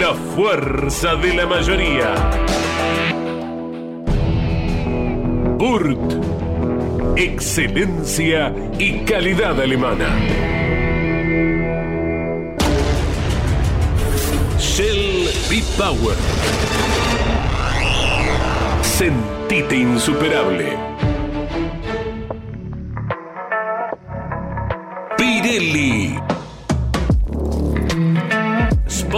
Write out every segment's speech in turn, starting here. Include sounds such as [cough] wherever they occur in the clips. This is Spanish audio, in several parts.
La fuerza de la mayoría. Burt. Excelencia y calidad alemana. Shell B-Power. Sentite insuperable. Pirelli.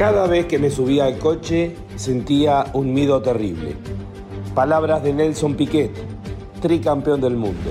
Cada vez que me subía al coche sentía un miedo terrible. Palabras de Nelson Piquet, tricampeón del mundo.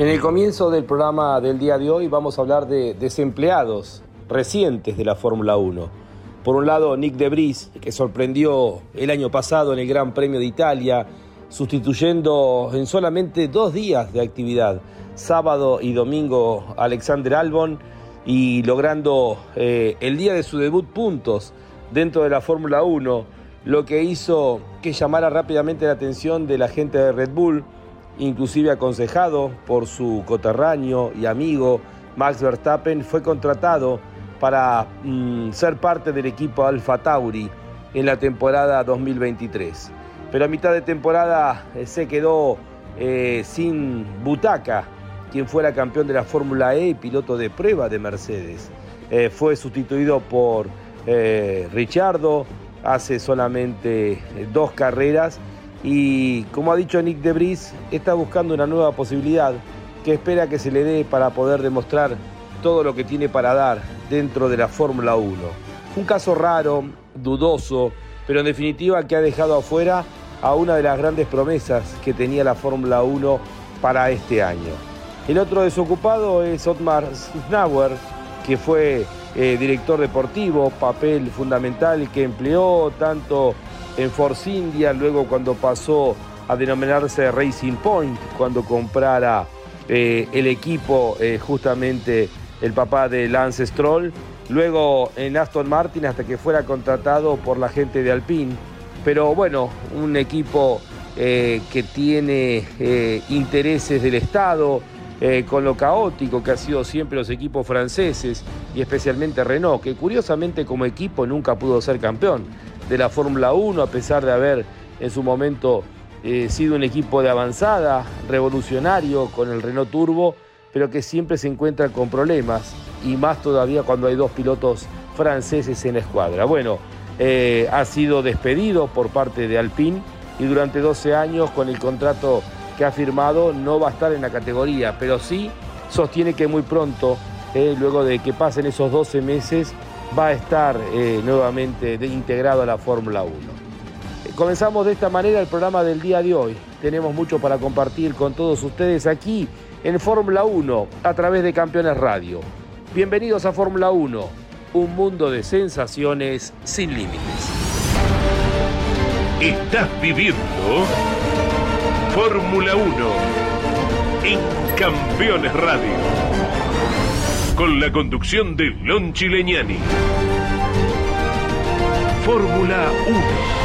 En el comienzo del programa del día de hoy vamos a hablar de desempleados recientes de la Fórmula 1. Por un lado, Nick De Vries, que sorprendió el año pasado en el Gran Premio de Italia, sustituyendo en solamente dos días de actividad, sábado y domingo, Alexander Albon, y logrando eh, el día de su debut puntos dentro de la Fórmula 1, lo que hizo que llamara rápidamente la atención de la gente de Red Bull, inclusive aconsejado por su coterráneo y amigo Max Verstappen, fue contratado para mm, ser parte del equipo Alfa Tauri en la temporada 2023. Pero a mitad de temporada eh, se quedó eh, sin butaca quien fuera campeón de la Fórmula E y piloto de prueba de Mercedes. Eh, fue sustituido por Richardo hace solamente dos carreras y como ha dicho Nick De Vries, está buscando una nueva posibilidad que espera que se le dé para poder demostrar todo lo que tiene para dar dentro de la Fórmula 1. Un caso raro, dudoso, pero en definitiva que ha dejado afuera a una de las grandes promesas que tenía la Fórmula 1 para este año. El otro desocupado es Otmar Snauer, que fue eh, director deportivo, papel fundamental que empleó tanto en Force India, luego cuando pasó a denominarse Racing Point, cuando comprara eh, el equipo justamente el papá de Lance Stroll, luego en Aston Martin hasta que fuera contratado por la gente de Alpine. Pero bueno, un equipo que tiene intereses del Estado, eh, con lo caótico que ha sido siempre los equipos franceses y especialmente Renault, que curiosamente como equipo nunca pudo ser campeón de la Fórmula 1 a pesar de haber en su momento eh, sido un equipo de avanzada, revolucionario con el Renault Turbo, pero que siempre se encuentra con problemas y más todavía cuando hay dos pilotos franceses en la escuadra. Bueno, eh, ha sido despedido por parte de Alpine y durante 12 años con el contrato que ha firmado no va a estar en la categoría, pero sí sostiene que muy pronto, eh, luego de que pasen esos 12 meses, va a estar eh, nuevamente integrado a la Fórmula 1. Eh, comenzamos de esta manera el programa del día de hoy. Tenemos mucho para compartir con todos ustedes aquí en Fórmula 1 a través de Campeones Radio. Bienvenidos a Fórmula 1, un mundo de sensaciones sin límites. Estás viviendo Fórmula 1 en Campeones Radio. Con la conducción de Lon Chileñani. Fórmula 1.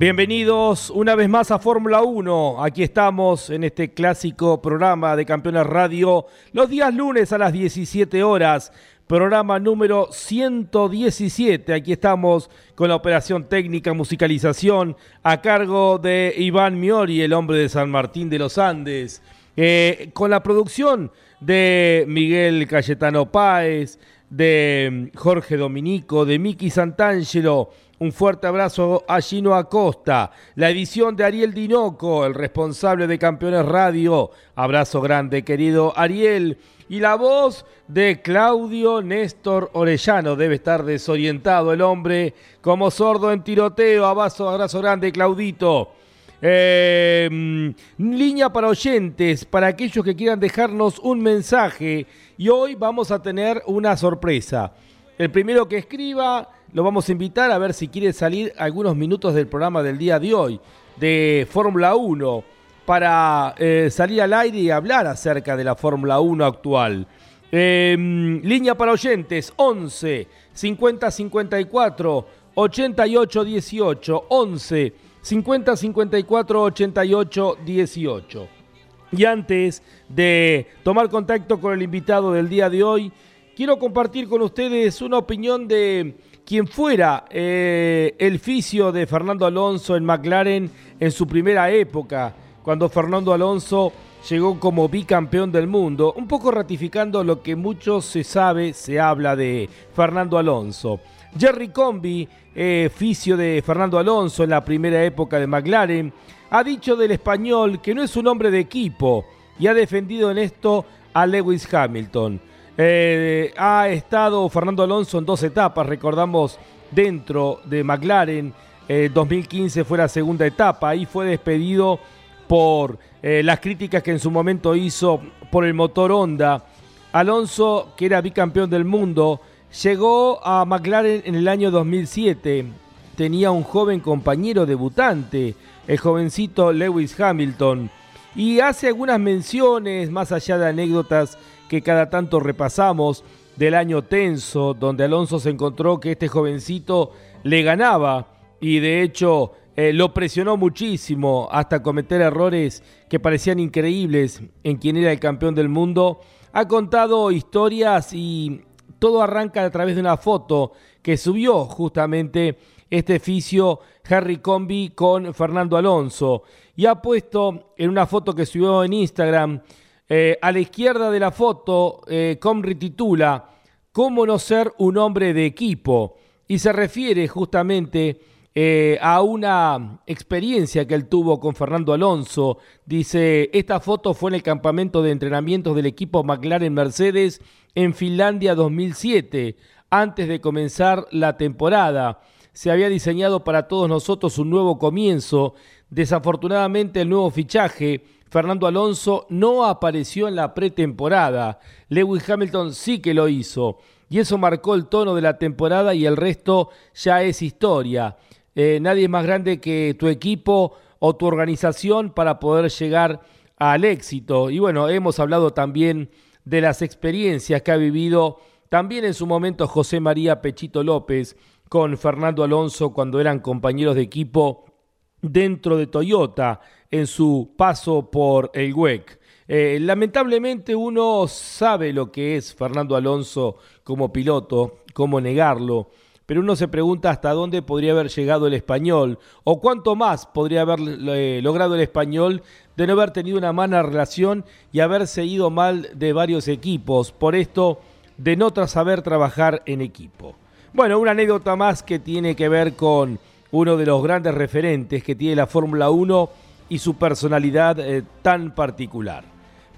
Bienvenidos una vez más a Fórmula 1. Aquí estamos en este clásico programa de Campeones Radio los días lunes a las 17 horas. Programa número 117. Aquí estamos con la operación técnica, musicalización a cargo de Iván Miori, el hombre de San Martín de los Andes. Eh, con la producción de Miguel Cayetano Páez, de Jorge Dominico, de Miki Santangelo un fuerte abrazo a Gino Acosta, la edición de Ariel Dinoco, el responsable de Campeones Radio. Abrazo grande, querido Ariel. Y la voz de Claudio Néstor Orellano. Debe estar desorientado el hombre, como sordo en tiroteo. Abrazo, abrazo grande, Claudito. Em, línea para oyentes, para aquellos que quieran dejarnos un mensaje. Y hoy vamos a tener una sorpresa. El primero que escriba lo vamos a invitar a ver si quiere salir algunos minutos del programa del día de hoy, de Fórmula 1, para eh, salir al aire y hablar acerca de la Fórmula 1 actual. Em, línea para oyentes, 11 50 54 88 18, 11 50 54 88 18. Y antes de tomar contacto con el invitado del día de hoy, quiero compartir con ustedes una opinión de quien fuera eh, el fisio de Fernando Alonso en McLaren en su primera época, cuando Fernando Alonso llegó como bicampeón del mundo, un poco ratificando lo que mucho se sabe, se habla de Fernando Alonso. Jerry Combi, eh, fisio de Fernando Alonso en la primera época de McLaren, ha dicho del español que no es un hombre de equipo y ha defendido en esto a Lewis Hamilton. Eh, ha estado Fernando Alonso en dos etapas, recordamos, dentro de McLaren. 2015 eh, fue la segunda etapa, ahí fue despedido por eh, las críticas que en su momento hizo por el motor Honda. Alonso, que era bicampeón del mundo, llegó a McLaren en el año 2007. Tenía un joven compañero debutante, el jovencito Lewis Hamilton, y hace algunas menciones, más allá de anécdotas que cada tanto repasamos del año tenso, donde Alonso se encontró que este jovencito le ganaba y de hecho eh, lo presionó muchísimo hasta cometer errores que parecían increíbles en quien era el campeón del mundo. Ha contado historias y todo arranca a través de una foto que subió justamente este fisio Harry Combi con Fernando Alonso y ha puesto en una foto que subió en Instagram eh, a la izquierda de la foto, eh, Comri titula ¿Cómo no ser un hombre de equipo? Y se refiere justamente eh, a una experiencia que él tuvo con Fernando Alonso. Dice, esta foto fue en el campamento de entrenamientos del equipo McLaren Mercedes en Finlandia 2007, antes de comenzar la temporada. Se había diseñado para todos nosotros un nuevo comienzo. Desafortunadamente el nuevo fichaje, Fernando Alonso, no apareció en la pretemporada. Lewis Hamilton sí que lo hizo. Y eso marcó el tono de la temporada y el resto ya es historia. Eh, nadie es más grande que tu equipo o tu organización para poder llegar al éxito. Y bueno, hemos hablado también de las experiencias que ha vivido también en su momento José María Pechito López con Fernando Alonso cuando eran compañeros de equipo dentro de Toyota en su paso por el WEC. Eh, lamentablemente uno sabe lo que es Fernando Alonso como piloto, cómo negarlo pero uno se pregunta hasta dónde podría haber llegado el español o cuánto más podría haber eh, logrado el español de no haber tenido una mala relación y haberse ido mal de varios equipos, por esto de no saber trabajar en equipo. Bueno, una anécdota más que tiene que ver con uno de los grandes referentes que tiene la Fórmula 1 y su personalidad eh, tan particular.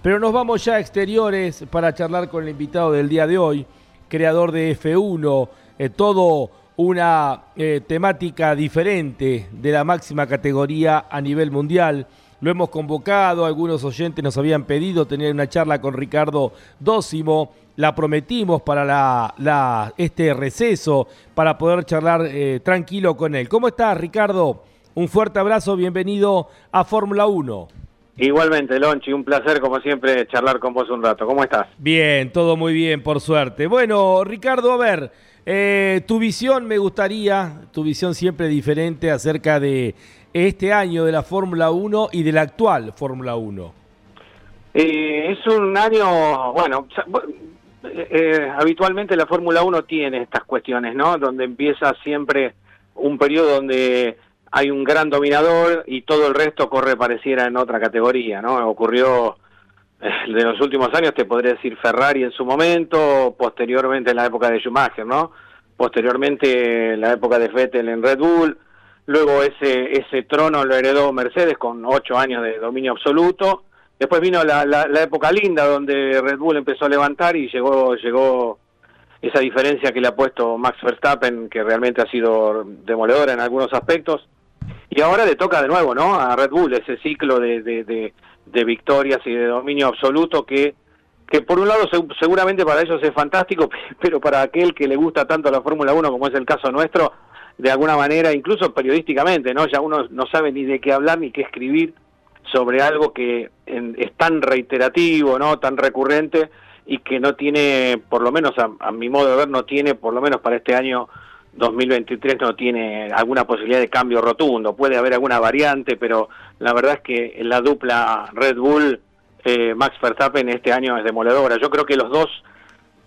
Pero nos vamos ya a exteriores para charlar con el invitado del día de hoy, creador de F1, eh, todo una eh, temática diferente de la máxima categoría a nivel mundial. Lo hemos convocado, algunos oyentes nos habían pedido tener una charla con Ricardo Dócimo, la prometimos para este receso, para poder charlar eh, tranquilo con él. ¿Cómo estás, Ricardo? Un fuerte abrazo, bienvenido a Fórmula 1. Igualmente, Lonchi, un placer como siempre charlar con vos un rato. ¿Cómo estás? Bien, todo muy bien, por suerte. Bueno, Ricardo, a ver, eh, tu visión me gustaría, tu visión siempre diferente acerca de este año de la Fórmula 1 y de la actual Fórmula 1. Eh, es un año, bueno, eh, habitualmente la Fórmula 1 tiene estas cuestiones, ¿no? Donde empieza siempre un periodo donde hay un gran dominador y todo el resto corre pareciera en otra categoría, ¿no? Ocurrió de los últimos años te podría decir Ferrari en su momento, posteriormente en la época de Schumacher, ¿no? Posteriormente en la época de Vettel en Red Bull, luego ese ese trono lo heredó Mercedes con ocho años de dominio absoluto, después vino la, la, época linda donde Red Bull empezó a levantar y llegó llegó esa diferencia que le ha puesto Max Verstappen, que realmente ha sido demoledora en algunos aspectos, y ahora le toca de nuevo, ¿no? A Red Bull ese ciclo de, de victorias y de dominio absoluto que que por un lado seguramente para ellos es fantástico, [laughs] pero para aquel que le gusta tanto la Fórmula 1 como es el caso nuestro, de alguna manera, incluso periodísticamente, ¿no? Ya uno no sabe ni de qué hablar ni qué escribir sobre algo que es tan reiterativo, ¿no? Tan recurrente y que no tiene, por lo menos a, a mi modo de ver, no tiene, por lo menos para este año, 2023 no tiene alguna posibilidad de cambio rotundo. Puede haber alguna variante, pero la verdad es que la dupla Red Bull eh, Max Verstappen este año es demoledora. Yo creo que los dos,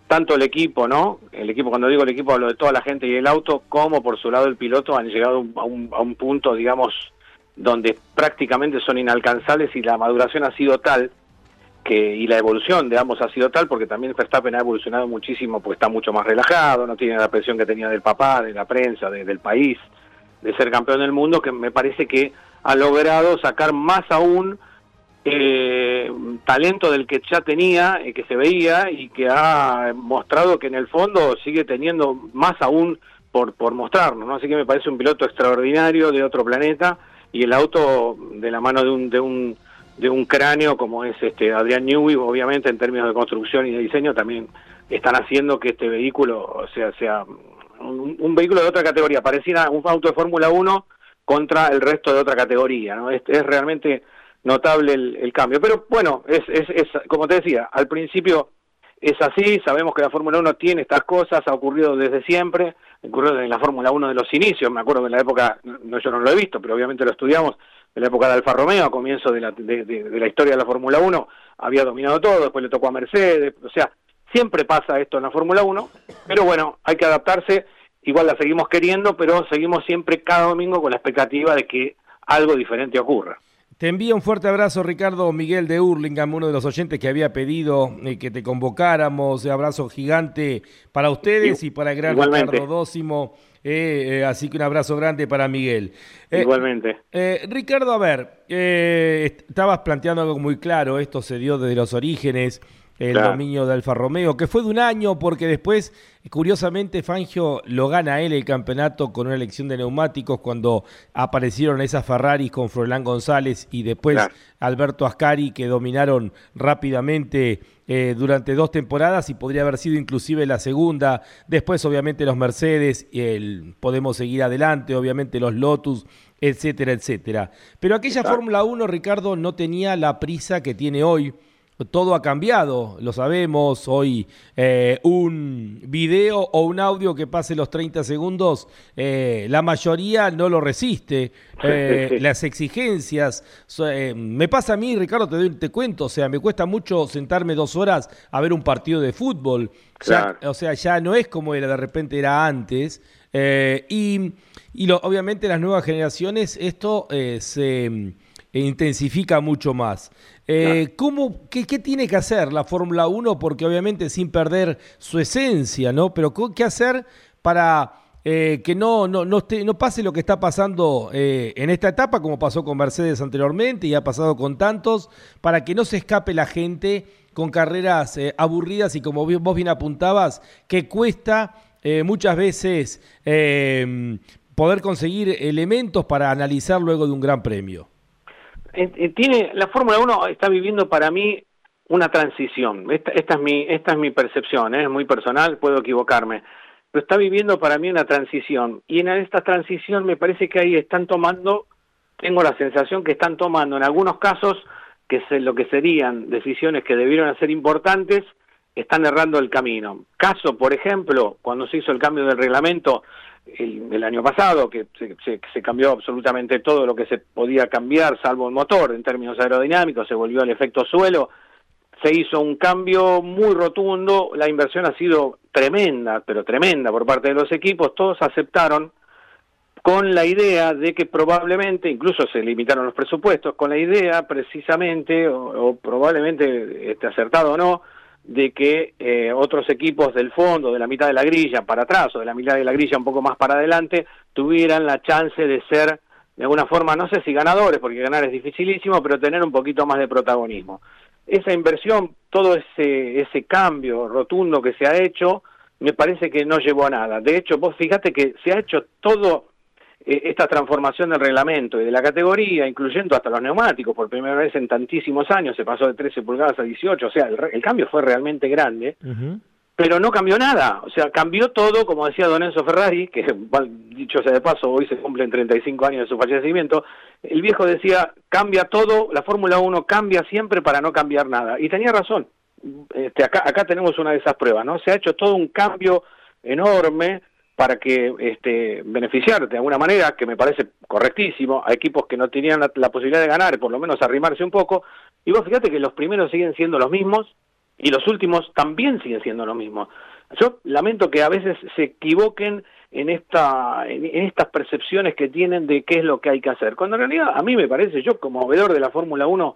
tanto el equipo, ¿no? El equipo, cuando digo el equipo, hablo de toda la gente y el auto, como por su lado el piloto, han llegado a un, a un punto, digamos, donde prácticamente son inalcanzables y la maduración ha sido tal que y la evolución de ambos ha sido tal porque también Verstappen ha evolucionado muchísimo porque está mucho más relajado, no tiene la presión que tenía del papá, de la prensa, del país, de ser campeón del mundo, que me parece que ha logrado sacar más aún eh, talento del que ya tenía, eh, que se veía y que ha mostrado que en el fondo sigue teniendo más aún por, por mostrarnos, ¿no? Así que me parece un piloto extraordinario de otro planeta y el auto de la mano de un, de un de un cráneo como es este Adrián Newey, obviamente en términos de construcción y de diseño también están haciendo que este vehículo sea sea un, vehículo de otra categoría, pareciera un auto de Fórmula 1 contra el resto de otra categoría, ¿no? Es, es realmente notable el, cambio. Pero bueno, es, es, es, como te decía, al principio es así, sabemos que la Fórmula 1 tiene estas cosas, ha ocurrido desde siempre, ocurrió en la Fórmula 1 de los inicios, me acuerdo que en la época, no, yo no lo he visto, pero obviamente lo estudiamos, en la época de Alfa Romeo, a comienzo de la, de, la historia de la Fórmula 1, había dominado todo, después le tocó a Mercedes, o sea, siempre pasa esto en la Fórmula 1, pero bueno, hay que adaptarse, igual la seguimos queriendo, pero seguimos siempre cada domingo con la expectativa de que algo diferente ocurra. Te envío un fuerte abrazo, Ricardo Miguel de Hurlingham, uno de los oyentes que había pedido eh, que te convocáramos. Abrazo gigante para ustedes y, para el gran Ricardo Dócimo. Eh, eh, así que un abrazo grande para Miguel. Igualmente. Ricardo, a ver, estabas planteando algo muy claro. Esto se dio desde los orígenes el dominio de Alfa Romeo, que fue de un año porque después, curiosamente, Fangio lo gana él el campeonato con una elección de neumáticos cuando aparecieron esas Ferraris con Froilán González y después Alberto Ascari que dominaron rápidamente eh, durante dos temporadas y podría haber sido inclusive la segunda. Después, obviamente, los Mercedes, el, podemos seguir adelante, obviamente los Lotus, etcétera, etcétera. Pero aquella Fórmula 1, Ricardo, no tenía la prisa que tiene hoy todo ha cambiado, lo sabemos. Hoy eh, un video o un audio que pase los 30 segundos, eh, la mayoría no lo resiste. Eh, las exigencias. me pasa a mí, Ricardo, te, doy, te cuento, o sea, me cuesta mucho sentarme dos horas a ver un partido de fútbol. o sea, ya no es como era, de repente era antes. y y lo, obviamente las nuevas generaciones, esto se intensifica mucho más. Eh, ¿cómo, qué, tiene que hacer la Fórmula 1? Porque obviamente sin perder su esencia, ¿no? Pero ¿qué hacer para eh, que no, no, no, no, pase lo que está pasando eh, en esta etapa, como pasó con Mercedes anteriormente y ha pasado con tantos, para que no se escape la gente con carreras aburridas y como vos bien apuntabas, que cuesta muchas veces poder conseguir elementos para analizar luego de un gran premio? Tiene la Fórmula 1 está viviendo para mí una transición. Esta, es mi esta es mi percepción, ¿eh? es muy personal, puedo equivocarme, pero está viviendo para mí una transición y en esta transición me parece que ahí están tomando, tengo la sensación que están tomando en algunos casos que es lo que serían decisiones que debieron ser importantes, están errando el camino. Caso, por ejemplo, cuando se hizo el cambio del reglamento el, año pasado, que se, cambió absolutamente todo lo que se podía cambiar, salvo el motor en términos aerodinámicos, se volvió al efecto suelo, se hizo un cambio muy rotundo, la inversión ha sido tremenda, pero tremenda por parte de los equipos, todos aceptaron con la idea de que probablemente, incluso se limitaron los presupuestos, con la idea precisamente, o, probablemente este, acertado o no, de que eh, otros equipos del fondo, de la mitad de la grilla para atrás o de la mitad de la grilla un poco más para adelante, tuvieran la chance de ser, de alguna forma, no sé si ganadores, porque ganar es dificilísimo, pero tener un poquito más de protagonismo. Esa inversión, todo ese, ese cambio rotundo que se ha hecho, me parece que no llevó a nada. De hecho, vos fíjate que se ha hecho todo esta transformación del reglamento y de la categoría, incluyendo hasta los neumáticos, por primera vez en tantísimos años, se pasó de 13 pulgadas a 18, o sea, el, cambio fue realmente grande, pero no cambió nada, o sea, cambió todo, como decía Don Enzo Ferrari, que dicho sea de paso, hoy se cumplen 35 años de su fallecimiento, el viejo decía, cambia todo, la Fórmula 1 cambia siempre para no cambiar nada, y tenía razón, este, acá, acá tenemos una de esas pruebas, ¿no? Se ha hecho todo un cambio enorme, para que este, beneficiar de alguna manera, que me parece correctísimo, a equipos que no tenían la, posibilidad de ganar, por lo menos arrimarse un poco, y vos fíjate que los primeros siguen siendo los mismos y los últimos también siguen siendo los mismos. Yo lamento que a veces se equivoquen en, esta, en, estas percepciones que tienen de qué es lo que hay que hacer, cuando en realidad a mí me parece, yo como veedor de la Fórmula 1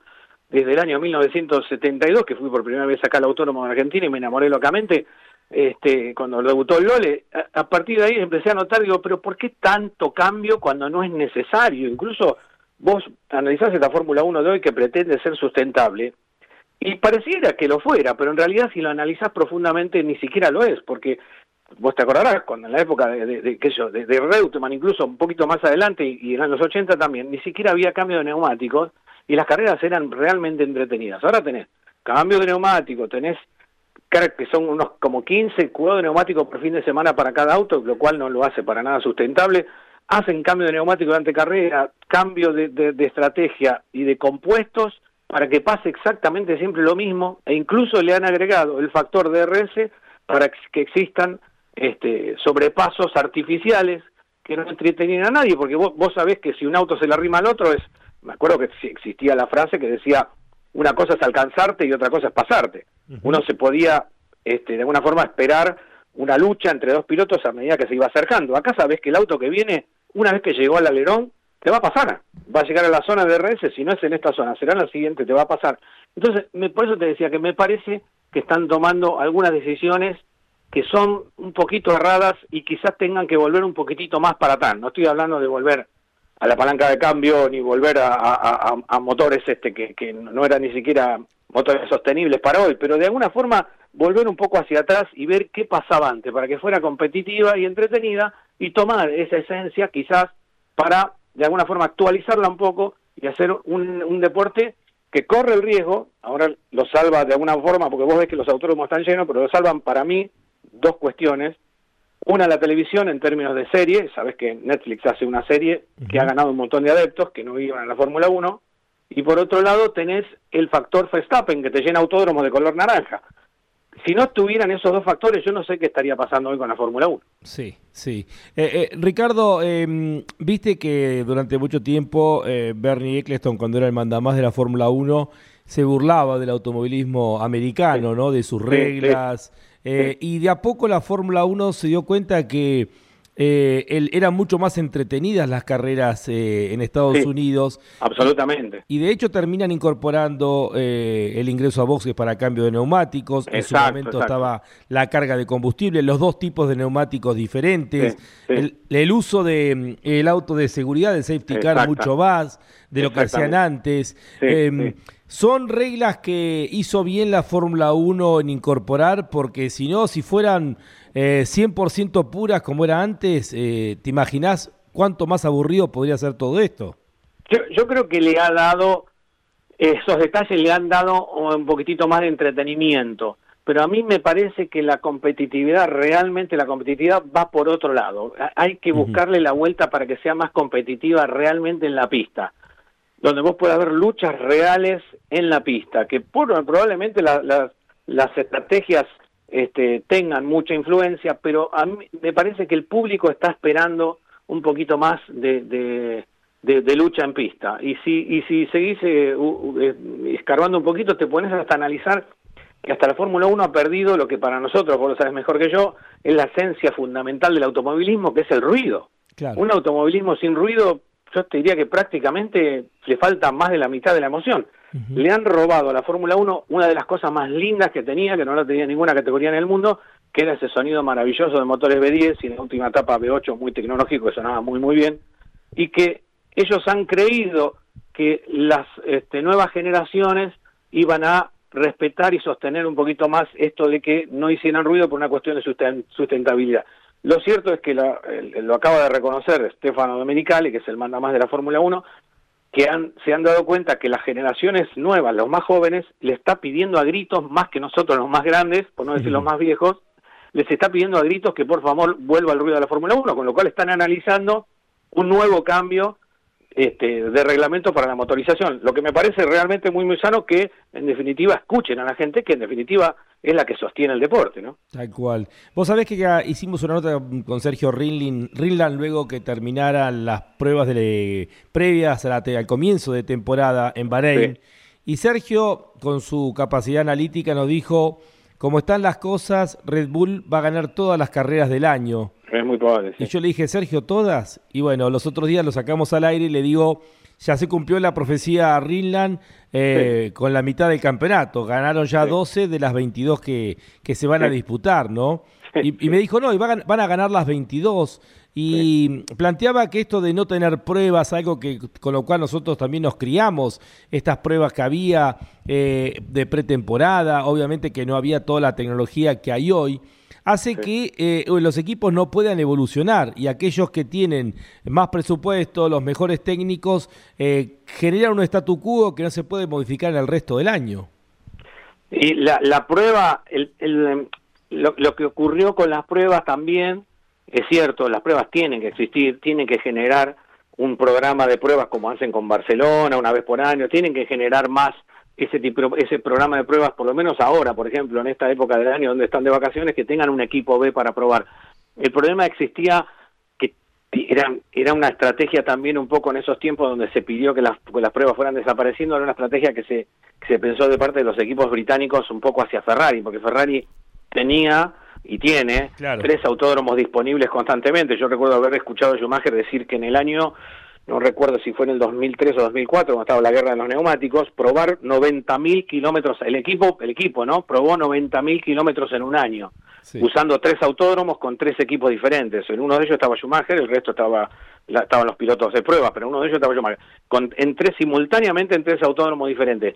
desde el año 1972, que fui por primera vez acá al Autónomo de Argentina y me enamoré locamente, este, cuando debutó el Lole, a, partir de ahí empecé a notar, digo, pero ¿por qué tanto cambio cuando no es necesario? Incluso vos analizás esta Fórmula 1 de hoy que pretende ser sustentable, y pareciera que lo fuera, pero en realidad si lo analizás profundamente ni siquiera lo es, porque vos te acordarás, cuando en la época de, de, de, de, Reutemann, incluso un poquito más adelante, y, y en los 80 también, ni siquiera había cambio de neumáticos, y las carreras eran realmente entretenidas. Ahora tenés cambio de neumático, tenés que son unos como 15 cuidados de neumáticos por fin de semana para cada auto, lo cual no lo hace para nada sustentable. Hacen cambio de neumático durante carrera, cambio de, de, estrategia y de compuestos para que pase exactamente siempre lo mismo e incluso le han agregado el factor DRS para que existan este, sobrepasos artificiales que no entretenían a nadie, porque vos, vos sabés que si un auto se le arrima al otro es, me acuerdo que existía la frase que decía una cosa es alcanzarte y otra cosa es pasarte. Uno se podía, este, de alguna forma, esperar una lucha entre dos pilotos a medida que se iba acercando. Acá sabes que el auto que viene, una vez que llegó al alerón, te va a pasar, va a llegar a la zona de RS, si no es en esta zona, será en la siguiente, te va a pasar. Entonces, me, por eso te decía que me parece que están tomando algunas decisiones que son un poquito erradas y quizás tengan que volver un poquitito más para atrás. No estoy hablando de volver a la palanca de cambio ni volver a, motores este que, no eran ni siquiera motores sostenibles para hoy, pero de alguna forma volver un poco hacia atrás y ver qué pasaba antes para que fuera competitiva y entretenida y tomar esa esencia quizás para de alguna forma actualizarla un poco y hacer un, un deporte que corre el riesgo, ahora lo salva de alguna forma, porque vos ves que los autónomos están llenos, pero lo salvan para mí dos cuestiones. Una, la televisión en términos de serie, sabes que Netflix hace una serie que ha ganado un montón de adeptos que no iban a la Fórmula 1, y por otro lado tenés el factor Verstappen que te llena autódromos de color naranja si no estuvieran esos dos factores, yo no sé qué estaría pasando hoy con la Fórmula 1. Sí, sí. Eh, eh, Ricardo, em, viste que durante mucho tiempo eh, Bernie Eccleston, cuando era el mandamás de la Fórmula 1, se burlaba del automovilismo americano, ¿no? De sus reglas. Y de a poco la Fórmula 1 se dio cuenta que eh, eran mucho más entretenidas las carreras eh, en Estados Unidos. Absolutamente. Y, de hecho terminan incorporando eh, el ingreso a boxes para cambio de neumáticos. en su momento estaba la carga de combustible, los dos tipos de neumáticos diferentes, el, uso del de, el auto de seguridad, el safety car, mucho más de lo que hacían antes. Son reglas que hizo bien la Fórmula 1 en incorporar, porque si no, si fueran eh, 100% puras como era antes, eh, ¿te imaginas cuánto más aburrido podría ser todo esto? Yo, yo creo que le ha dado, esos detalles le han dado un poquitito más de entretenimiento, pero a mí me parece que la competitividad, realmente la competitividad va por otro lado. Hay que buscarle la vuelta para que sea más competitiva realmente en la pista donde vos puedas ver luchas reales en la pista, que probablemente las estrategias este, tengan mucha influencia, pero a mí me parece que el público está esperando un poquito más de, de, lucha en pista. Y si, y si seguís eh, eh, escarbando un poquito, te pones hasta analizar que hasta la Fórmula 1 ha perdido lo que para nosotros, vos lo sabes mejor que yo, es la esencia fundamental del automovilismo, que es el ruido. Un automovilismo sin ruido, yo te diría que prácticamente le falta más de la mitad de la emoción. Le han robado a la Fórmula 1 una de las cosas más lindas que tenía, que no la tenía ninguna categoría en el mundo, que era ese sonido maravilloso de motores B10 y en la última etapa B8 muy tecnológico que sonaba muy muy bien, y que ellos han creído que las este, nuevas generaciones iban a respetar y sostener un poquito más esto de que no hicieran ruido por una cuestión de sustentabilidad. Lo cierto es que lo acaba de reconocer Stefano Domenicali, que es el manda más de la Fórmula 1, que han, se han dado cuenta que las generaciones nuevas, los más jóvenes, le está pidiendo a gritos, más que nosotros los más grandes, por no decir los más viejos, les está pidiendo a gritos que por favor vuelva el ruido de la Fórmula 1, con lo cual están analizando un nuevo cambio este, de reglamento para la motorización. Lo que me parece realmente muy, muy sano que, en definitiva, escuchen a la gente que, en definitiva, es la que sostiene el deporte, ¿no? Tal cual. Vos sabés que hicimos una nota con Sergio Rinland, luego que terminaran las pruebas de, previas al comienzo de temporada en Bahrein. Y Sergio, con su capacidad analítica, nos dijo, como están las cosas, Red Bull va a ganar todas las carreras del año. Es muy probable. Y yo le dije, Sergio, ¿todas? Y bueno, los otros días lo sacamos al aire y le digo, ya se cumplió la profecía a Rinland eh, con la mitad del campeonato. Ganaron ya 12 de las 22 que, que se van a disputar, ¿no? Y, me dijo, no, y van, a ganar las 22. Y planteaba que esto de no tener pruebas, algo que con lo cual nosotros también nos criamos, estas pruebas que había eh, de pretemporada, obviamente que no había toda la tecnología que hay hoy hace que eh, los equipos no puedan evolucionar y aquellos que tienen más presupuesto, los mejores técnicos, eh, generan un statu quo que no se puede modificar en el resto del año. Y la, la prueba, el, lo, lo que ocurrió con las pruebas también, es cierto, las pruebas tienen que existir, tienen que generar un programa de pruebas como hacen con Barcelona una vez por año, tienen que generar más ese, tipo, ese programa de pruebas, por lo menos ahora, por ejemplo, en esta época del año donde están de vacaciones, que tengan un equipo B para probar. El problema existía que era, era una estrategia también un poco en esos tiempos donde se pidió que las, las pruebas fueran desapareciendo, era una estrategia que se, se pensó de parte de los equipos británicos un poco hacia Ferrari, porque Ferrari tenía y tiene tres autódromos disponibles constantemente. Yo recuerdo haber escuchado a Schumacher decir que en el año no recuerdo si fue en el 2003 o 2004, cuando estaba la guerra de los neumáticos, probar 90.000 kilómetros, el equipo, el equipo, ¿no? Probó 90.000 kilómetros en un año, usando tres autódromos con tres equipos diferentes. En uno de ellos estaba Schumacher, el resto estaba estaban los pilotos de pruebas, pero uno de ellos estaba Schumacher. Con, en tres, simultáneamente en tres autódromos diferentes.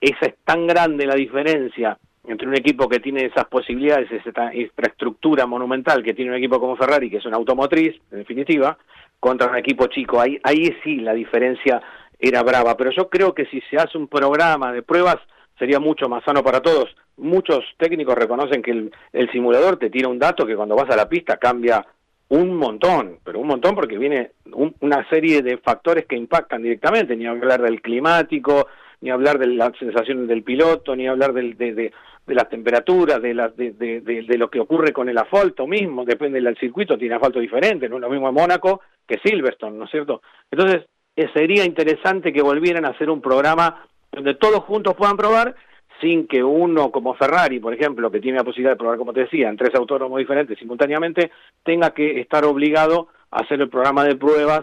Esa es tan grande la diferencia entre un equipo que tiene esas posibilidades, esa infraestructura monumental que tiene un equipo como Ferrari, que es una automotriz, en definitiva, contra un equipo chico. Ahí, ahí sí la diferencia era brava, pero yo creo que si se hace un programa de pruebas sería mucho más sano para todos. Muchos técnicos reconocen que el, simulador te tira un dato que cuando vas a la pista cambia un montón, pero un montón porque viene una serie de factores que impactan directamente, ni hablar del climático, ni hablar de las sensaciones del piloto, ni hablar del, de, de, las temperaturas, de, las de, de, lo que ocurre con el asfalto mismo, depende del circuito, tiene asfalto diferente, no es lo mismo en Mónaco que Silverstone, ¿no es cierto? Entonces, eh, sería interesante que volvieran a hacer un programa donde todos juntos puedan probar sin que uno como Ferrari, por ejemplo, que tiene la posibilidad de probar, como te decía, en tres autónomos diferentes simultáneamente, tenga que estar obligado a hacer el programa de pruebas,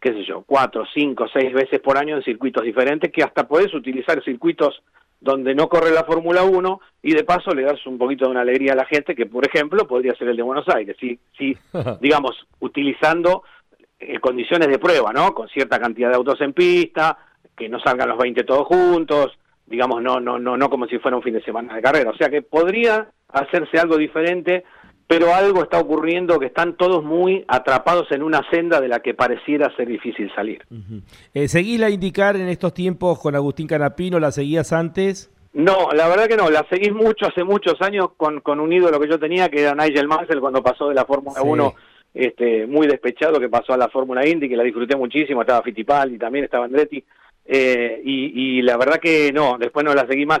qué sé yo, cuatro, cinco, seis veces por año en circuitos diferentes, que hasta podés utilizar circuitos donde no corre la Fórmula 1 y de paso le das un poquito de una alegría a la gente, que por ejemplo podría ser el de Buenos Aires, si, si [laughs] digamos, utilizando eh, condiciones de prueba, ¿no? Con cierta cantidad de autos en pista, que no salgan los 20 todos juntos, digamos, no, no, no, no como si fuera un fin de semana de carrera. O sea que podría hacerse algo diferente, pero algo está ocurriendo que están todos muy atrapados en una senda de la que pareciera ser difícil salir. Eh, ¿Seguís la indicar en estos tiempos con Agustín Canapino? ¿La seguías antes? No, la verdad que no, la seguís mucho, hace muchos años con, con un ídolo que yo tenía, que era Nigel Mansell, cuando pasó de la Fórmula 1 este, muy despechado que pasó a la Fórmula Indy, que la disfruté muchísimo, estaba Fittipaldi también, estaba Andretti, eh, y, la verdad que no, después no la seguí más,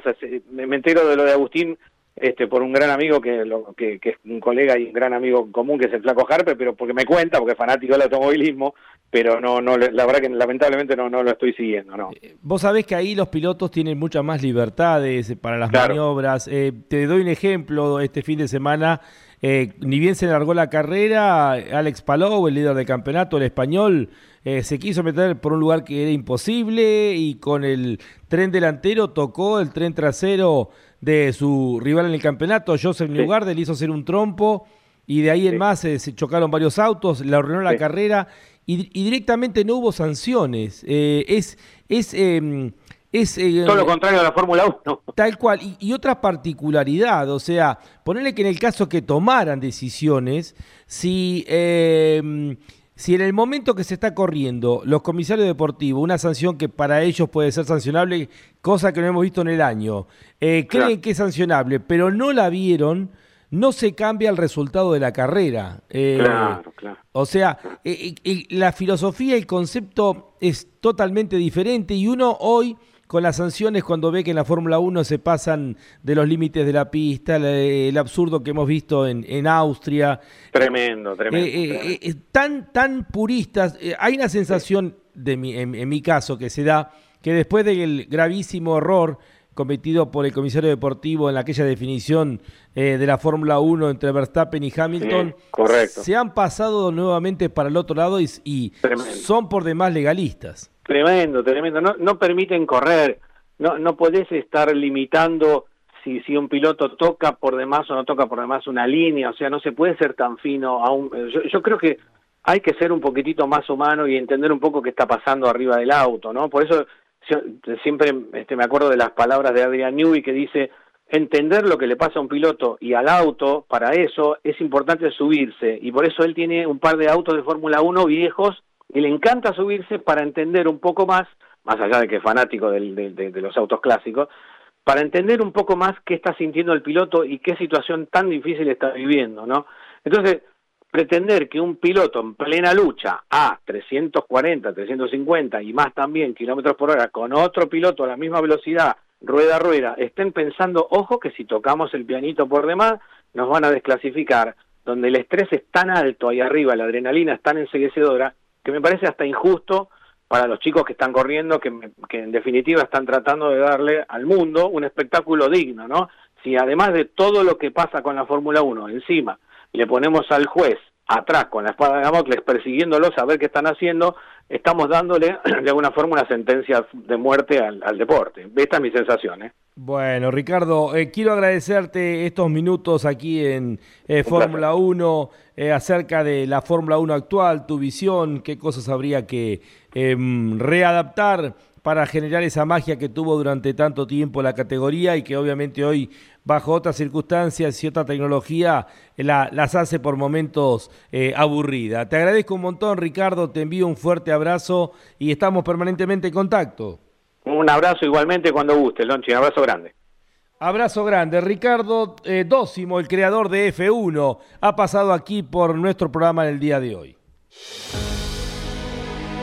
me, entero de lo de Agustín este, por un gran amigo que, lo, que, es un colega y un gran amigo común que es el Flaco Harper, pero porque me cuenta, porque es fanático del automovilismo, pero no, no, la verdad que lamentablemente no, no lo estoy siguiendo, no. Eh, vos sabés que ahí los pilotos tienen muchas más libertades para las maniobras. Eh, te doy un ejemplo, este fin de semana eh, ni bien se largó la carrera, Alex Palou, el líder del campeonato, el español, eh, se quiso meter por un lugar que era imposible y con el tren delantero tocó el tren trasero de su rival en el campeonato, Joseph Newgarden, le hizo hacer un trompo y de ahí en más eh, se chocaron varios autos, le ordenó la carrera y, directamente no hubo sanciones. es es em, es, eh, Todo lo contrario a la Fórmula 1. [laughs] Tal cual. Y, otra particularidad, o sea, ponerle que en el caso que tomaran decisiones, si, em, si en el momento que se está corriendo los comisarios deportivos, una sanción que para ellos puede ser sancionable, cosa que no hemos visto en el año, eh, creen que es sancionable, pero no la vieron, no se cambia el resultado de la carrera. Eh, claro, claro. O sea, la filosofía, el concepto es totalmente diferente y uno hoy con las sanciones cuando ve que en la Fórmula 1 se pasan de los límites de la pista, el, absurdo que hemos visto en, en Austria. Tremendo, tremendo. Eh, eh, eh, tan, tan puristas. hay una sensación, de mi, en, mi caso, que se da que después del gravísimo error cometido por el comisario deportivo en aquella definición de la Fórmula 1 entre Verstappen y Hamilton, correcto. se han pasado nuevamente para el otro lado y, y son por demás legalistas. Tremendo, tremendo. No, no permiten correr. No, no podés estar limitando si, si un piloto toca por demás o no toca por demás una línea. O sea, no se puede ser tan fino. A yo, yo creo que hay que ser un poquitito más humano y entender un poco qué está pasando arriba del auto, ¿no? Por eso siempre este, me acuerdo de las palabras de Adrian Newey que dice entender lo que le pasa a un piloto y al auto, para eso es importante subirse. Y por eso él tiene un par de autos de Fórmula 1 viejos y le encanta subirse para entender un poco más, más allá de que es fanático de, los autos clásicos, para entender un poco más qué está sintiendo el piloto y qué situación tan difícil está viviendo, ¿no? Entonces, pretender que un piloto en plena lucha a 340, 350 y más también kilómetros por hora con otro piloto a la misma velocidad, rueda a rueda, estén pensando, ojo, que si tocamos el pianito por demás, nos van a desclasificar, donde el estrés es tan alto ahí arriba, la adrenalina es tan enseguecedora, que me parece hasta injusto para los chicos que están corriendo, que, en definitiva están tratando de darle al mundo un espectáculo digno, ¿no? Si además de todo lo que pasa con la Fórmula 1, encima le ponemos al juez atrás con la espada de Damocles persiguiéndolos a ver qué están haciendo, estamos dándole [clears throat] de alguna forma una sentencia de muerte al, deporte. Esta es mi sensación. ¿eh? Bueno, Ricardo, eh, quiero agradecerte estos minutos aquí en eh, Fórmula 1 eh, acerca de la Fórmula 1 actual, tu visión, qué cosas habría que em, readaptar para generar esa magia que tuvo durante tanto tiempo la categoría y que obviamente hoy bajo otras circunstancias y otra tecnología la, las hace por momentos eh, aburrida. Te agradezco un montón Ricardo, te envío un fuerte abrazo y estamos permanentemente en contacto. Un abrazo igualmente cuando guste, Lonchi, un abrazo grande. Abrazo grande. Ricardo eh, Dócimo, el creador de F1, ha pasado aquí por nuestro programa en el día de hoy.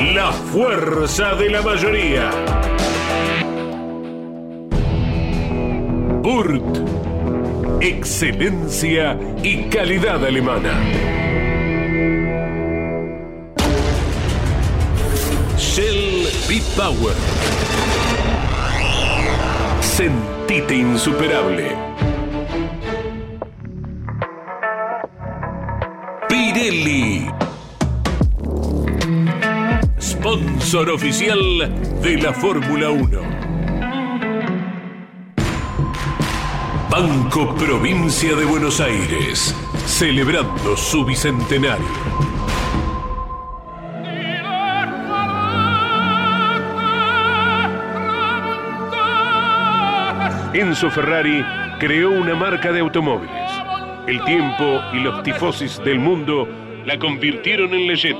la fuerza de la mayoría. Burt. Excelencia y calidad alemana. Shell B-Power. Sentite insuperable. Pirelli sponsor oficial de la Fórmula 1. Banco Provincia de Buenos Aires, celebrando su bicentenario. Enzo Ferrari creó una marca de automóviles. El tiempo y los tifosis del mundo la convirtieron en leyenda.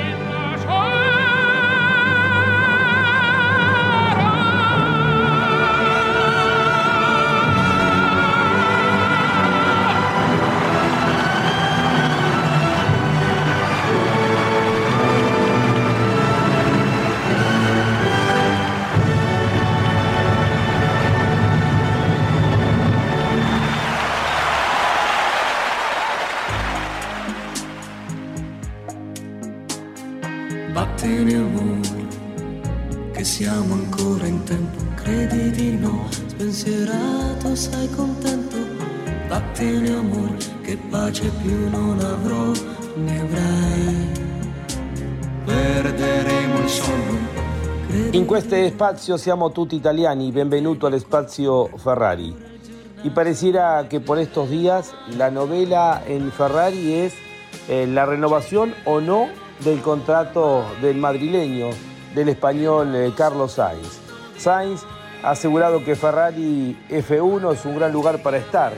In questo spazio siamo tutti italiani, benvenuto al spazio Ferrari. Y pareciera que por estos días la novela en Ferrari es eh, la renovación o no del contrato del madrileño, del español eh, Carlos Sainz. Sainz ha asegurado que Ferrari F1 es un gran lugar para estar.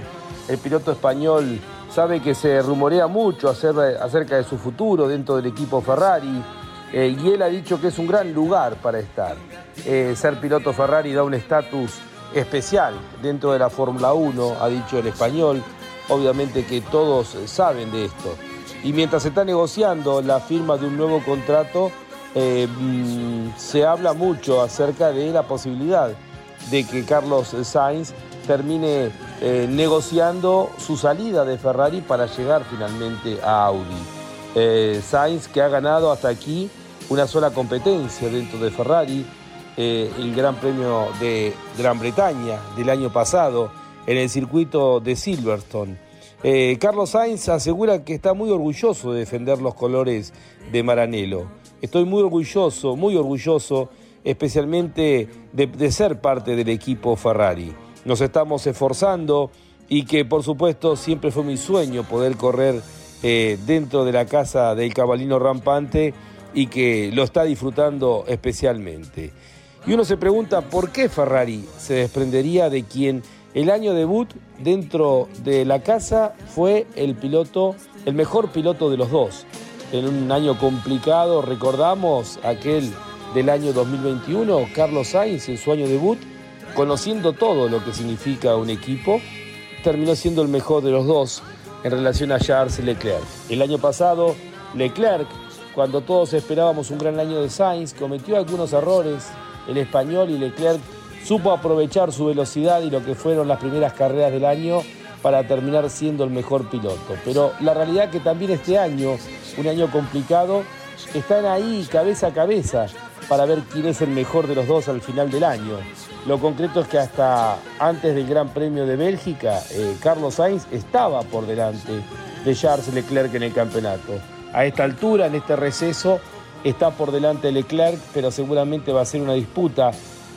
El piloto español sabe que se rumorea mucho acerca de su futuro dentro del equipo Ferrari eh, y él ha dicho que es un gran lugar para estar. Eh, ser piloto Ferrari da un estatus especial dentro de la Fórmula 1, ha dicho el español. Obviamente que todos saben de esto. Y mientras se está negociando la firma de un nuevo contrato, eh, mm, se habla mucho acerca de la posibilidad de que Carlos Sainz termine eh, negociando su salida de Ferrari para llegar finalmente a Audi. Eh, Sainz que ha ganado hasta aquí una sola competencia dentro de Ferrari, eh, el Gran Premio de Gran Bretaña del año pasado en el circuito de Silverstone. Carlos Sainz asegura que está muy orgulloso de defender los colores de Maranello. Estoy muy orgulloso, muy orgulloso especialmente de, ser parte del equipo Ferrari. Nos estamos esforzando y que por supuesto siempre fue mi sueño poder correr eh, dentro de la casa del cabalino rampante y que lo está disfrutando especialmente. Y uno se pregunta por qué Ferrari se desprendería de quien el año debut dentro de la casa fue el piloto, el mejor piloto de los dos. En un año complicado, recordamos aquel del año 2021, Carlos Sainz en su año debut, conociendo todo lo que significa un equipo, terminó siendo el mejor de los dos en relación a Charles Leclerc. El año pasado, Leclerc, cuando todos esperábamos un gran año de Sainz, cometió algunos errores. El español y Leclerc supo aprovechar su velocidad y lo que fueron las primeras carreras del año para terminar siendo el mejor piloto. Pero la realidad que también este año, un año complicado, están ahí cabeza a cabeza para ver quién es el mejor de los dos al final del año. Lo concreto es que hasta antes del Gran Premio de Bélgica, eh, Carlos Sainz estaba por delante de Charles Leclerc en el campeonato. A esta altura, en este receso, está por delante de Leclerc, pero seguramente va a ser una disputa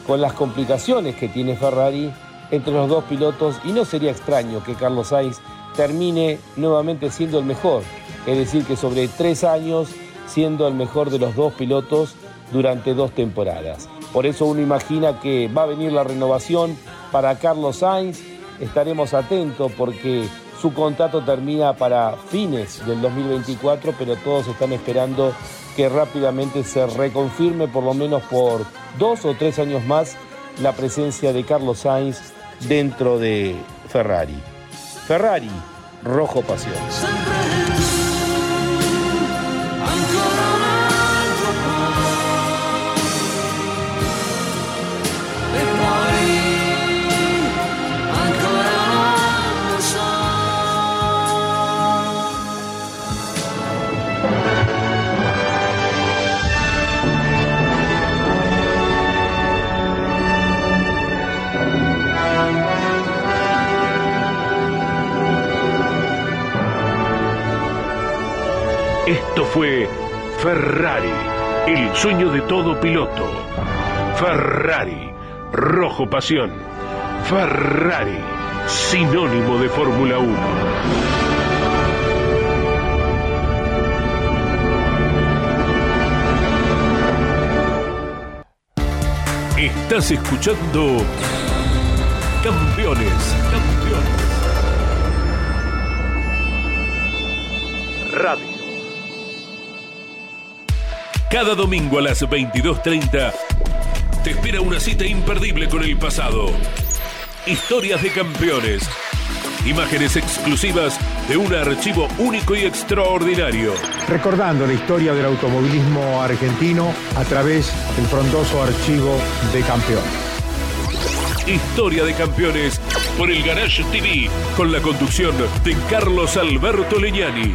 con las complicaciones que tiene Ferrari entre los dos pilotos y no sería extraño que Carlos Sainz termine nuevamente siendo el mejor, es decir, que sobre tres años siendo el mejor de los dos pilotos durante dos temporadas. Por eso uno imagina que va a venir la renovación para Carlos Sainz, estaremos atentos porque su contrato termina para fines del 2024, pero todos están esperando que rápidamente se reconfirme por lo menos por dos o tres años más la presencia de Carlos Sainz dentro de Ferrari. Ferrari, rojo pasión. Esto fue Ferrari, el sueño de todo piloto. Ferrari, rojo pasión. Ferrari, sinónimo de Fórmula 1. Estás escuchando Campeones, Campeones. Radio. Cada domingo a las 22.30 te espera una cita imperdible con el pasado. Historias de campeones. Imágenes exclusivas de un archivo único y extraordinario. Recordando la historia del automovilismo argentino a través del frondoso archivo de campeones. Historia de campeones por el Garage TV con la conducción de Carlos Alberto Leñani.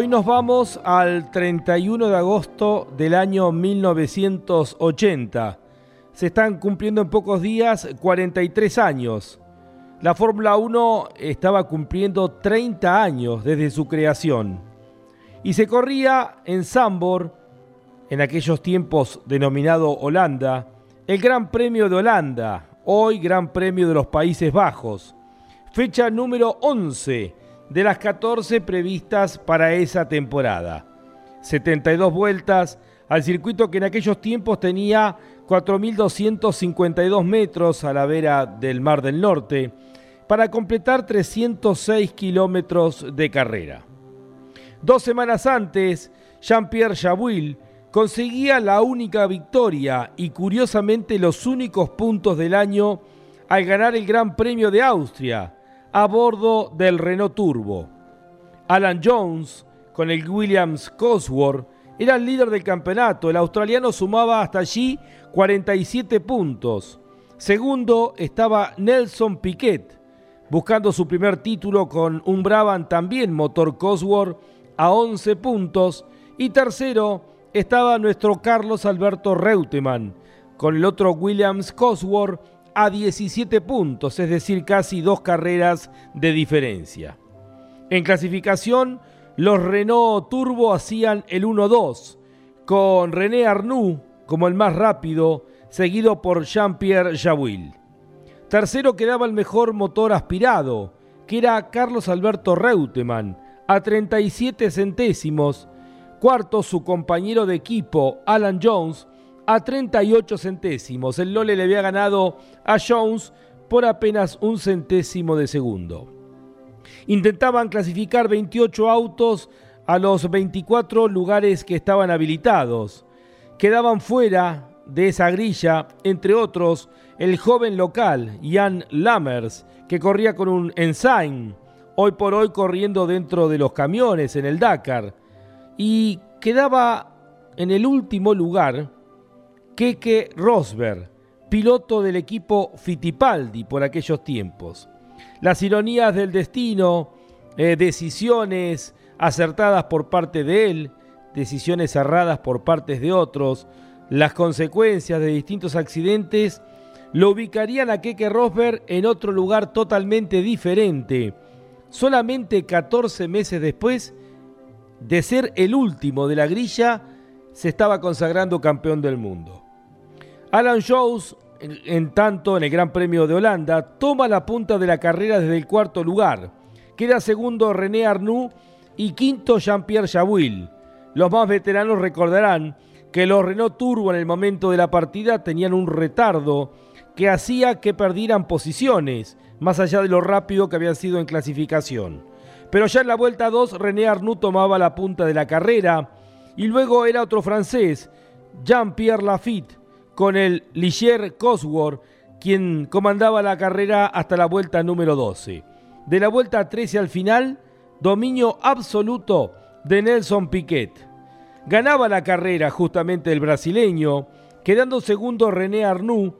Hoy nos vamos al 31 de agosto del año 1980. Se están cumpliendo en pocos días 43 años. La Fórmula 1 estaba cumpliendo 30 años desde su creación. Y se corría en Zandvoort, en aquellos tiempos denominado Holanda, el Gran Premio de Holanda, hoy Gran Premio de los Países Bajos. Fecha número 11 de las 14 previstas para esa temporada. 72 vueltas al circuito que en aquellos tiempos tenía 4.252 metros a la vera del Mar del Norte para completar 306 kilómetros de carrera. Dos semanas antes, Jean-Pierre Jabouille conseguía la única victoria y curiosamente los únicos puntos del año al ganar el Gran Premio de Austria, a bordo del Renault Turbo. Alan Jones, con el Williams Cosworth, era el líder del campeonato. El australiano sumaba hasta allí 47 puntos. Segundo estaba Nelson Piquet, buscando su primer título con un Brabham también motor Cosworth a 11 puntos. Y tercero estaba nuestro Carlos Alberto Reutemann, con el otro Williams Cosworth a 17 puntos, es decir, casi dos carreras de diferencia. En clasificación, los Renault Turbo hacían el 1-2, con René Arnoux como el más rápido, seguido por Jean-Pierre Jawil. Tercero quedaba el mejor motor aspirado, que era Carlos Alberto Reutemann, a 37 centésimos. Cuarto, su compañero de equipo, Alan Jones, a 38 centésimos. El Lole le había ganado a Jones por apenas un centésimo de segundo. Intentaban clasificar 28 autos a los 24 lugares que estaban habilitados. Quedaban fuera de esa grilla, entre otros, el joven local, Jan Lammers, que corría con un Ensign, hoy por hoy corriendo dentro de los camiones en el Dakar, y quedaba en el último lugar Keke Rosberg, piloto del equipo Fittipaldi por aquellos tiempos. Las ironías del destino, eh, decisiones acertadas por parte de él, decisiones erradas por partes de otros, las consecuencias de distintos accidentes lo ubicarían a Keke Rosberg en otro lugar totalmente diferente, solamente 14 meses después de ser el último de la grilla, se estaba consagrando campeón del mundo. Alan Jones, en tanto, en el Gran Premio de Holanda, toma la punta de la carrera desde el cuarto lugar. Queda segundo René Arnoux y quinto Jean-Pierre Jabouille. Los más veteranos recordarán que los Renault Turbo en el momento de la partida tenían un retardo que hacía que perdieran posiciones, más allá de lo rápido que habían sido en clasificación. Pero ya en la vuelta 2 René Arnoux tomaba la punta de la carrera y luego era otro francés, Jean-Pierre Lafitte, con el Ligier Cosworth, quien comandaba la carrera hasta la vuelta número 12. De la vuelta 13 al final, dominio absoluto de Nelson Piquet. Ganaba la carrera justamente el brasileño, quedando segundo René Arnoux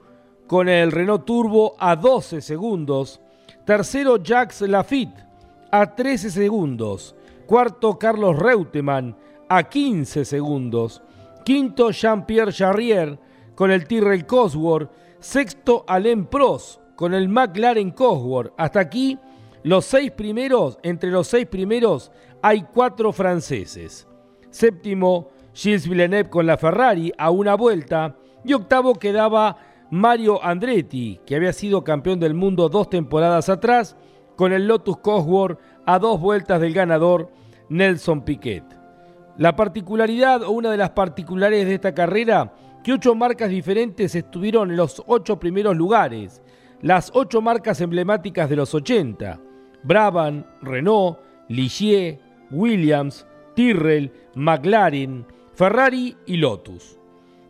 con el Renault Turbo a 12 segundos. Tercero Jacques Lafitte a 13 segundos. Cuarto Carlos Reutemann a 15 segundos. Quinto Jean-Pierre Charrier con el Tyrrell Cosworth. Sexto Alain Prost con el McLaren Cosworth. Hasta aquí los seis primeros, entre los seis primeros hay cuatro franceses. Séptimo, Gilles Villeneuve con la Ferrari a una vuelta. Y octavo quedaba Mario Andretti, que había sido campeón del mundo dos temporadas atrás, con el Lotus Cosworth a dos vueltas del ganador Nelson Piquet. La particularidad o una de las particularidades de esta carrera, que ocho marcas diferentes estuvieron en los ocho primeros lugares, las ocho marcas emblemáticas de los 80, Brabham, Renault, Ligier, Williams, Tyrrell, McLaren, Ferrari y Lotus.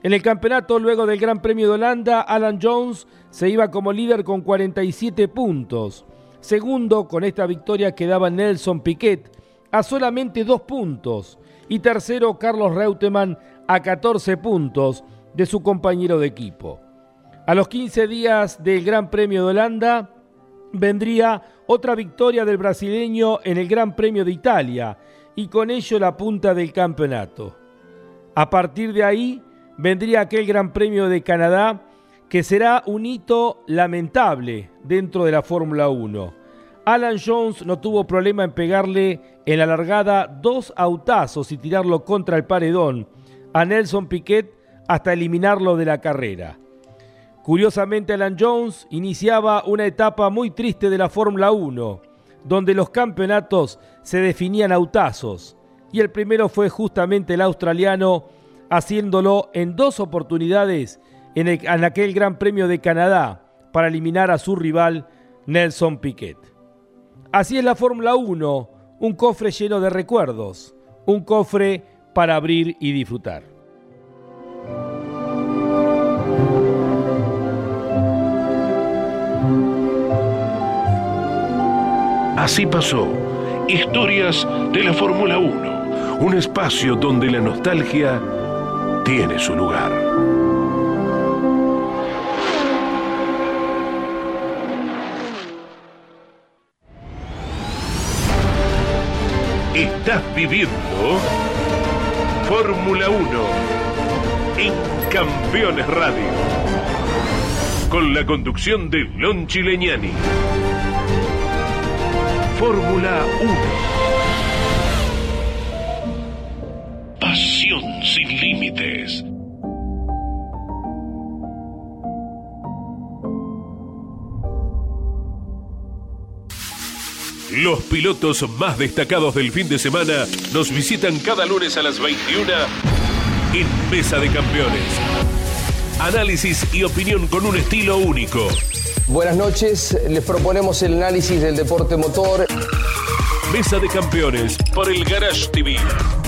En el campeonato, luego del Gran Premio de Holanda, Alan Jones se iba como líder con 47 puntos. Segundo, con esta victoria quedaba Nelson Piquet a solamente dos puntos. Y tercero, Carlos Reutemann a 14 puntos de su compañero de equipo. A los 15 días del Gran Premio de Holanda vendría otra victoria del brasileño en el Gran Premio de Italia y con ello la punta del campeonato. A partir de ahí vendría aquel Gran Premio de Canadá que será un hito lamentable dentro de la Fórmula 1. Alan Jones no tuvo problema en pegarle en la largada dos autazos y tirarlo contra el paredón a Nelson Piquet hasta eliminarlo de la carrera. Curiosamente, Alan Jones iniciaba una etapa muy triste de la Fórmula 1, donde los campeonatos se definían autazos, y el primero fue justamente el australiano, haciéndolo en dos oportunidades en, en aquel Gran Premio de Canadá para eliminar a su rival Nelson Piquet. Así es la Fórmula 1, un cofre lleno de recuerdos, un cofre para abrir y disfrutar. Así pasó. Historias de la Fórmula 1. Un espacio donde la nostalgia tiene su lugar. Estás viviendo Fórmula 1 en Campeones Radio. Con la conducción de Lon Chileñani. Fórmula 1. Pasión sin límites. Los pilotos más destacados del fin de semana nos visitan cada lunes a las 21 en Mesa de Campeones. Análisis y opinión con un estilo único. Buenas noches, les proponemos el análisis del deporte motor. Mesa de Campeones por el Garage TV,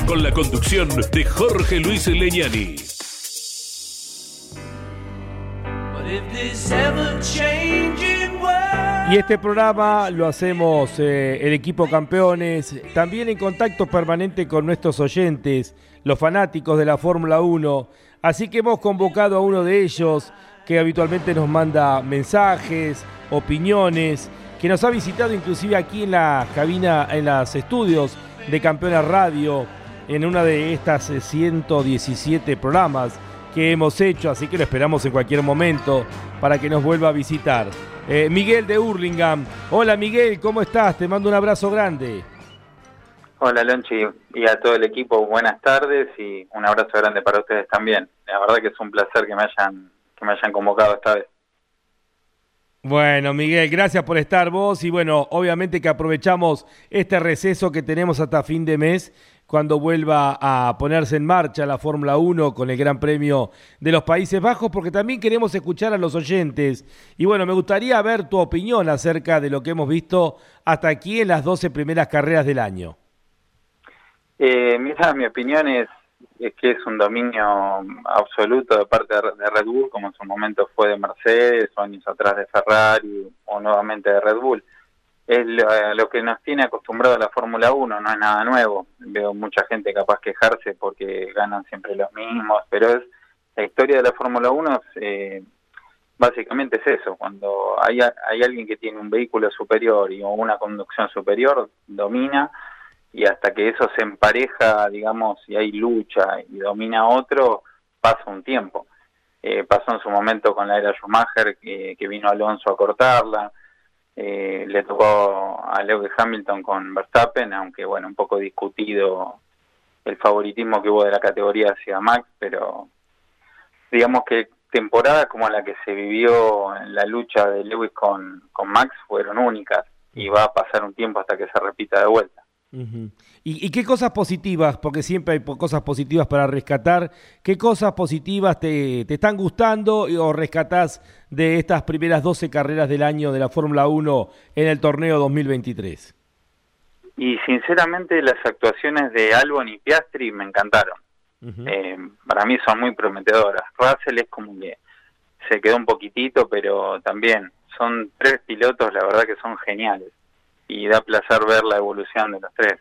con la conducción de Jorge Luis Leñani. Y este programa lo hacemos eh, el equipo campeones, también en contacto permanente con nuestros oyentes, los fanáticos de la Fórmula 1. Así que hemos convocado a uno de ellos que habitualmente nos manda mensajes, opiniones, que nos ha visitado inclusive aquí en la cabina, en los estudios de Campeones Radio, en una de estas 117 programas que hemos hecho, así que lo esperamos en cualquier momento para que nos vuelva a visitar. Eh, Miguel de Hurlingham. Hola Miguel, ¿cómo estás? Te mando un abrazo grande. Hola Lonchi y a todo el equipo, buenas tardes y un abrazo grande para ustedes también. La verdad que es un placer que me hayan, que me hayan convocado esta vez. Bueno, Miguel, gracias por estar vos y bueno, obviamente que aprovechamos este receso que tenemos hasta fin de mes cuando vuelva a ponerse en marcha la Fórmula 1 con el Gran Premio de los Países Bajos, porque también queremos escuchar a los oyentes. Y bueno, me gustaría ver tu opinión acerca de lo que hemos visto hasta aquí en las 12 primeras carreras del año. Eh, mira, mi opinión es, es que es un dominio absoluto de parte de Red Bull, como en su momento fue de Mercedes, o años atrás de Ferrari, o nuevamente de Red Bull es lo, que nos tiene acostumbrado a la Fórmula 1, no es nada nuevo. Veo mucha gente capaz quejarse porque ganan siempre los mismos, pero es la historia de la Fórmula 1 eh, básicamente es eso, cuando hay, hay alguien que tiene un vehículo superior y una conducción superior, domina y hasta que eso se empareja, digamos, y hay lucha y domina otro, pasa un tiempo. Eh, pasó en su momento con la era Schumacher, que, que vino Alonso a cortarla, eh, le tocó a Lewis Hamilton con Verstappen, aunque bueno, un poco discutido el favoritismo que hubo de la categoría hacia Max, pero digamos que temporadas como la que se vivió en la lucha de Lewis con, con Max fueron únicas y va a pasar un tiempo hasta que se repita de vuelta. ¿Y, qué cosas positivas, porque siempre hay cosas positivas para rescatar, qué cosas positivas te, te están gustando o rescatás de estas primeras 12 carreras del año de la Fórmula 1 en el torneo 2023? Y sinceramente las actuaciones de Albon y Piastri me encantaron. Eh, para mí son muy prometedoras. Russell es como que se quedó un poquitito, pero también son tres pilotos, la verdad que son geniales y da placer ver la evolución de los tres.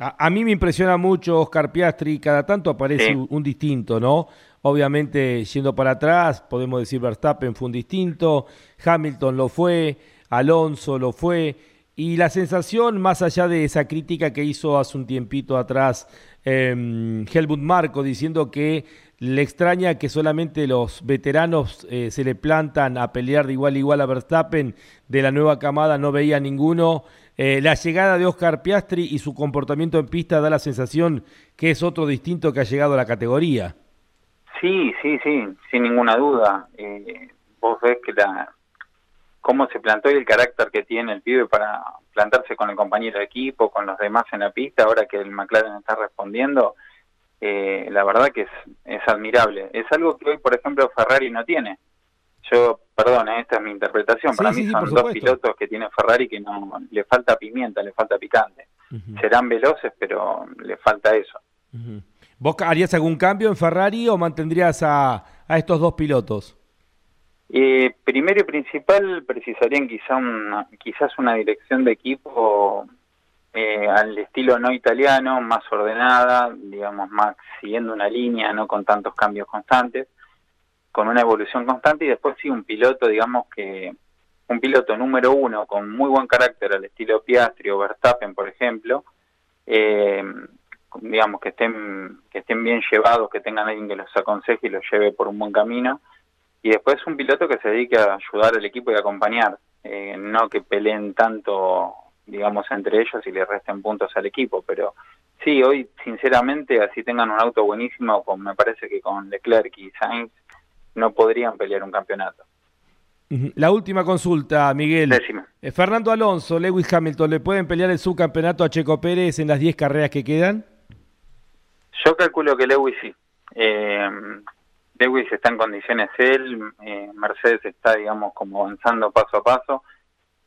A, mí me impresiona mucho Oscar Piastri, cada tanto aparece un, distinto, ¿no? Obviamente, yendo para atrás, podemos decir Verstappen fue un distinto, Hamilton lo fue, Alonso lo fue, y la sensación, más allá de esa crítica que hizo hace un tiempito atrás eh, Helmut Marco, diciendo que le extraña que solamente los veteranos eh, se le plantan a pelear de igual a igual a Verstappen, de la nueva camada no veía ninguno. Eh, la llegada de Oscar Piastri y su comportamiento en pista da la sensación que es otro distinto que ha llegado a la categoría. Sí, sí, sí, sin ninguna duda. Eh, vos ves que la cómo se plantó y el carácter que tiene el pibe para plantarse con el compañero de equipo, con los demás en la pista, ahora que el McLaren está respondiendo, eh, la verdad que es, es admirable. Es algo que hoy, por ejemplo, Ferrari no tiene. Yo, perdón, eh, esta es mi interpretación. Para mí son dos pilotos que tiene Ferrari que no le falta pimienta, le falta picante. Serán veloces, pero le falta eso. ¿Vos harías algún cambio en Ferrari o mantendrías a, a estos dos pilotos? Eh, primero y principal, precisarían quizá una, quizás una dirección de equipo eh, al estilo no italiano, más ordenada, digamos, más siguiendo una línea, no con tantos cambios constantes, con una evolución constante y después sí un piloto, digamos que un piloto número uno con muy buen carácter al estilo Piastri o Verstappen, por ejemplo, eh, digamos, que estén, que estén bien llevados, que tengan alguien que los aconseje y los lleve por un buen camino. Y después un piloto que se dedique a ayudar al equipo y acompañar, eh, no que peleen tanto, digamos, entre ellos y le resten puntos al equipo, pero sí, hoy sinceramente, así tengan un auto buenísimo, con, me parece que con Leclerc y Sainz no podrían pelear un campeonato. La última consulta, Miguel. Décima. Eh, Fernando Alonso, Lewis Hamilton, ¿le pueden pelear el subcampeonato a Checo Pérez en las 10 carreras que quedan? Yo calculo que Lewis sí. Eh, Lewis está en condiciones él, eh, Mercedes está, digamos, como avanzando paso a paso.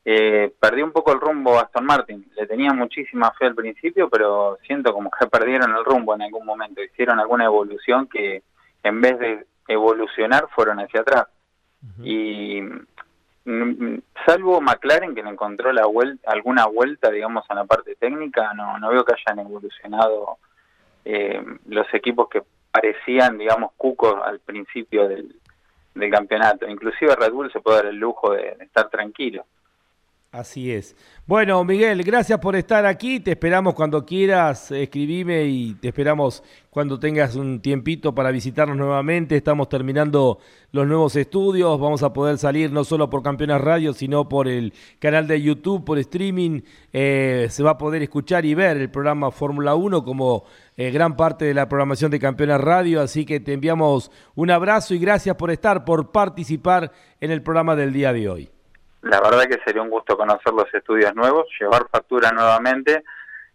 Eh, perdí un poco el rumbo a Aston Martin. Le tenía muchísima fe al principio, pero siento como que [laughs] perdieron el rumbo en algún momento. Hicieron alguna evolución que en vez de evolucionar fueron hacia atrás. Y mm, salvo McLaren que le encontró la vuelta, alguna vuelta, digamos, en la parte técnica, no, no veo que hayan evolucionado eh, los equipos que parecían, digamos, cucos al principio del, del campeonato. Inclusive Red Bull se puede dar el lujo de estar tranquilo. Así es. Bueno, Miguel, gracias por estar aquí. Te esperamos cuando quieras, escribime y te esperamos cuando tengas un tiempito para visitarnos nuevamente. Estamos terminando los nuevos estudios. Vamos a poder salir no solo por Campeonas Radio, sino por el canal de YouTube, por streaming. Eh, se va a poder escuchar y ver el programa Fórmula 1 como eh, gran parte de la programación de Campeonas Radio. Así que te enviamos un abrazo y gracias por estar, por participar en el programa del día de hoy la verdad que sería un gusto conocer los estudios nuevos, llevar factura nuevamente.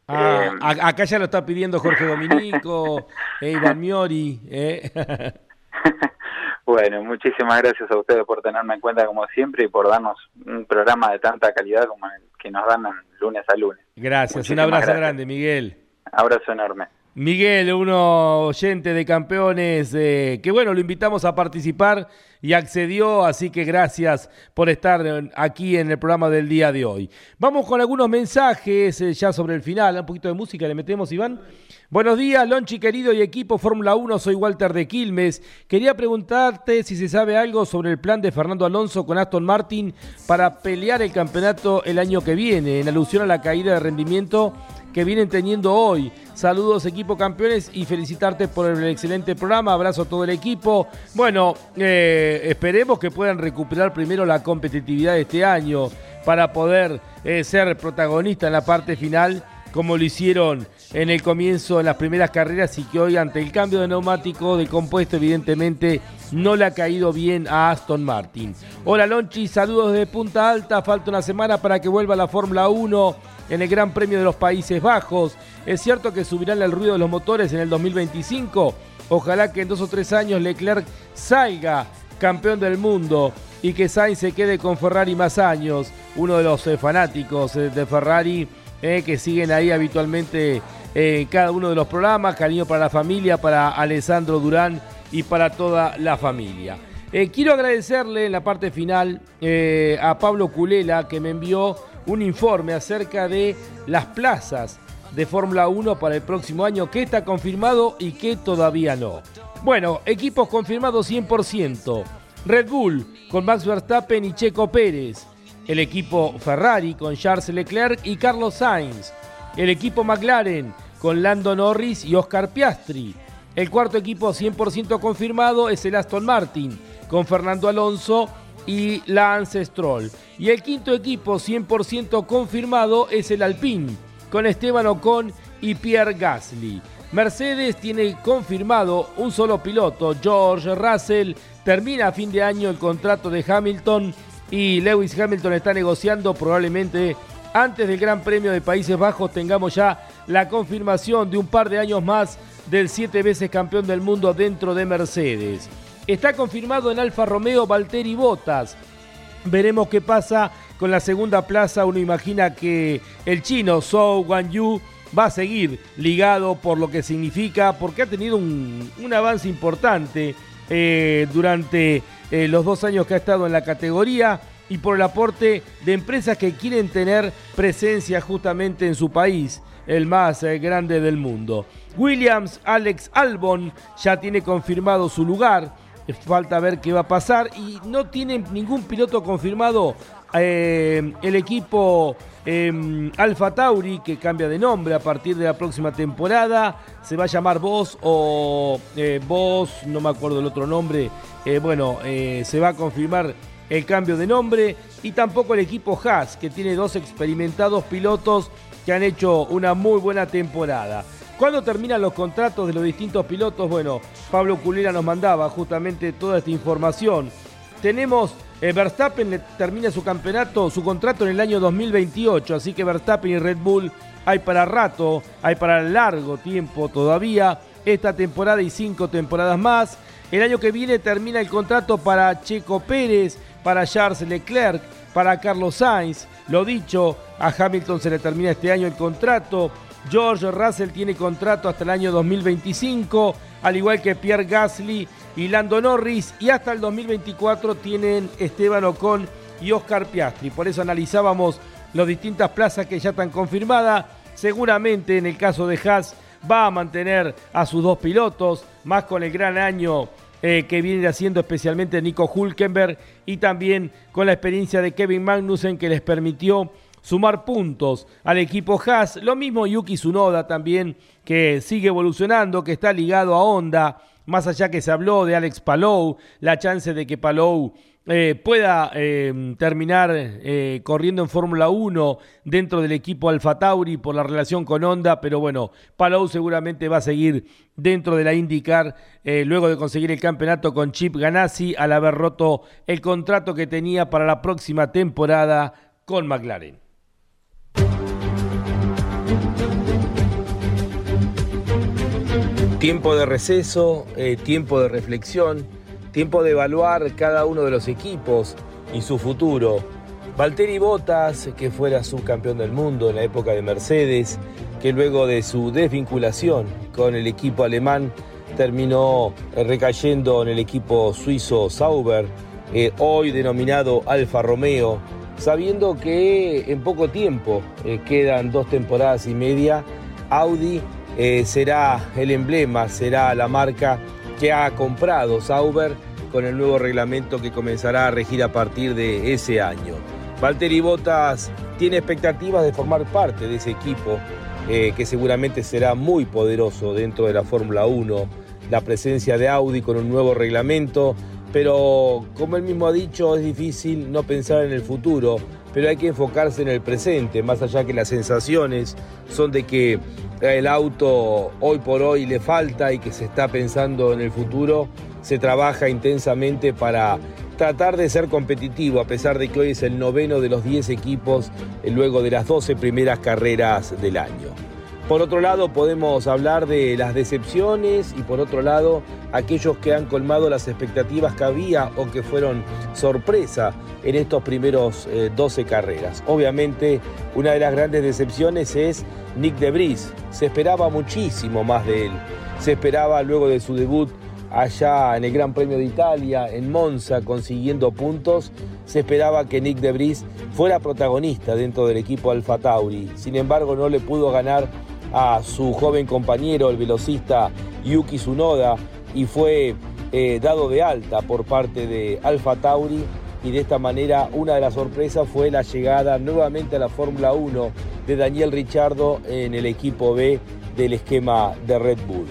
Ah, eh, acá ya lo está pidiendo Jorge Dominico, [laughs] eh, Iván Miori. Eh. [laughs] bueno, muchísimas gracias a ustedes por tenerme en cuenta como siempre y por darnos un programa de tanta calidad como el que nos dan lunes a lunes. Gracias, un abrazo grande, Miguel. Abrazo enorme. Miguel, uno oyente de campeones, eh, que bueno, lo invitamos a participar y accedió, así que gracias por estar aquí en el programa del día de hoy. Vamos con algunos mensajes eh, ya sobre el final, un poquito de música le metemos, Iván. Buenos días, Lonchi querido y equipo Fórmula 1, soy Walter de Quilmes. Quería preguntarte si se sabe algo sobre el plan de Fernando Alonso con Aston Martin para pelear el campeonato el año que viene, en alusión a la caída de rendimiento que vienen teniendo hoy. Saludos equipo campeones y felicitarte por el excelente programa. Abrazo a todo el equipo. Bueno, eh, esperemos que puedan recuperar primero la competitividad de este año para poder eh, ser protagonista en la parte final como lo hicieron en el comienzo, en las primeras carreras y que hoy ante el cambio de neumático, de compuesto, evidentemente no le ha caído bien a Aston Martin. Hola Lonchi, saludos de Punta Alta, falta una semana para que vuelva la Fórmula 1 en el Gran Premio de los Países Bajos. Es cierto que subirán el ruido de los motores en el 2025. Ojalá que en dos o tres años Leclerc salga campeón del mundo y que Sainz se quede con Ferrari más años. Uno de los eh, fanáticos eh, de Ferrari eh, que siguen ahí habitualmente en cada uno de los programas. Cariño para la familia, para Alessandro Durán y para toda la familia. quiero agradecerle en la parte final a Pablo Culela que me envió un informe acerca de las plazas de Fórmula 1 para el próximo año, que está confirmado y que todavía no. Bueno, equipos confirmados 100%. Red Bull con Max Verstappen y Checo Pérez. El equipo Ferrari con Charles Leclerc y Carlos Sainz. El equipo McLaren con Lando Norris y Oscar Piastri. El cuarto equipo 100% confirmado es el Aston Martin con Fernando Alonso y Lance Stroll. Y el quinto equipo 100% confirmado es el Alpine, con Esteban Ocon y Pierre Gasly. Mercedes tiene confirmado un solo piloto, George Russell, termina a fin de año el contrato de Hamilton y Lewis Hamilton está negociando probablemente antes del Gran Premio de Países Bajos tengamos ya la confirmación de un par de años más del siete veces campeón del mundo dentro de Mercedes. Está confirmado en Alfa Romeo Valtteri Bottas. Veremos qué pasa con la segunda plaza. Uno imagina que el chino Zhou Guanyu va a seguir ligado por lo que significa, porque ha tenido un, avance importante eh, durante eh, los dos años que ha estado en la categoría y por el aporte de empresas que quieren tener presencia justamente en su país, el más eh, grande del mundo. Williams Alex Albon ya tiene confirmado su lugar falta ver qué va a pasar y no tiene ningún piloto confirmado el equipo eh, Alfa Tauri, que cambia de nombre a partir de la próxima temporada, se va a llamar Voz o eh, Voz, no me acuerdo el otro nombre, bueno, se va a confirmar el cambio de nombre y tampoco el equipo Haas, que tiene dos experimentados pilotos que han hecho una muy buena temporada. ¿Cuándo terminan los contratos de los distintos pilotos? Bueno, Pablo Culera nos mandaba justamente toda esta información. Tenemos eh, Verstappen termina su campeonato, su contrato en el año 2028, así que Verstappen y Red Bull hay para rato, hay para largo tiempo todavía, esta temporada y cinco temporadas más. El año que viene termina el contrato para Checo Pérez, para Charles Leclerc, para Carlos Sainz. Lo dicho, a Hamilton se le termina este año el contrato. George Russell tiene contrato hasta el año 2025, al igual que Pierre Gasly y Lando Norris, y hasta el 2024 tienen Esteban Ocon y Oscar Piastri. Por eso analizábamos las distintas plazas que ya están confirmadas. Seguramente en el caso de Haas va a mantener a sus dos pilotos, más con el gran año eh, que viene haciendo especialmente Nico Hulkenberg y también con la experiencia de Kevin Magnussen que les permitió sumar puntos al equipo Haas. Lo mismo Yuki Tsunoda también que sigue evolucionando, que está ligado a Honda más allá que se habló de Alex Palou, la chance de que Palou eh, pueda eh, terminar eh, corriendo en Fórmula 1 dentro del equipo Alfa Tauri por la relación con Honda, pero bueno, Palou seguramente va a seguir dentro de la IndyCar luego de conseguir el campeonato con Chip Ganassi al haber roto el contrato que tenía para la próxima temporada con McLaren. Tiempo de receso, eh, tiempo de reflexión, tiempo de evaluar cada uno de los equipos y su futuro. Valtteri Bottas, que fuera subcampeón del mundo en la época de Mercedes, que luego de su desvinculación con el equipo alemán terminó eh, recayendo en el equipo suizo Sauber, eh, hoy denominado Alfa Romeo, sabiendo que en poco tiempo, quedan dos temporadas y media, Audi eh, será el emblema, será la marca que ha comprado Sauber con el nuevo reglamento que comenzará a regir a partir de ese año. Valtteri Bottas tiene expectativas de formar parte de ese equipo eh, que seguramente será muy poderoso dentro de la Fórmula 1. La presencia de Audi con un nuevo reglamento, pero como él mismo ha dicho, es difícil no pensar en el futuro, pero hay que enfocarse en el presente, más allá que las sensaciones son de que el auto hoy por hoy le falta y que se está pensando en el futuro, se trabaja intensamente para tratar de ser competitivo, a pesar de que hoy es el noveno de los 10 equipos eh, luego de las 12 primeras carreras del año. Por otro lado, podemos hablar de las decepciones y por otro lado, aquellos que han colmado las expectativas que había o que fueron sorpresa en estos primeros 12 eh, carreras. Obviamente, una de las grandes decepciones es Nick de Debris. Se esperaba muchísimo más de él. Se esperaba luego de su debut allá en el Gran Premio de Italia, en Monza, consiguiendo puntos, se esperaba que Nick de Debris fuera protagonista dentro del equipo Alfa Tauri. Sin embargo, no le pudo ganar a su joven compañero, el velocista Yuki Tsunoda, y fue eh, dado de alta por parte de Alfa Tauri. Y de esta manera, una de las sorpresas fue la llegada nuevamente a la Fórmula 1 de Daniel Richardo en el equipo B del esquema de Red Bull.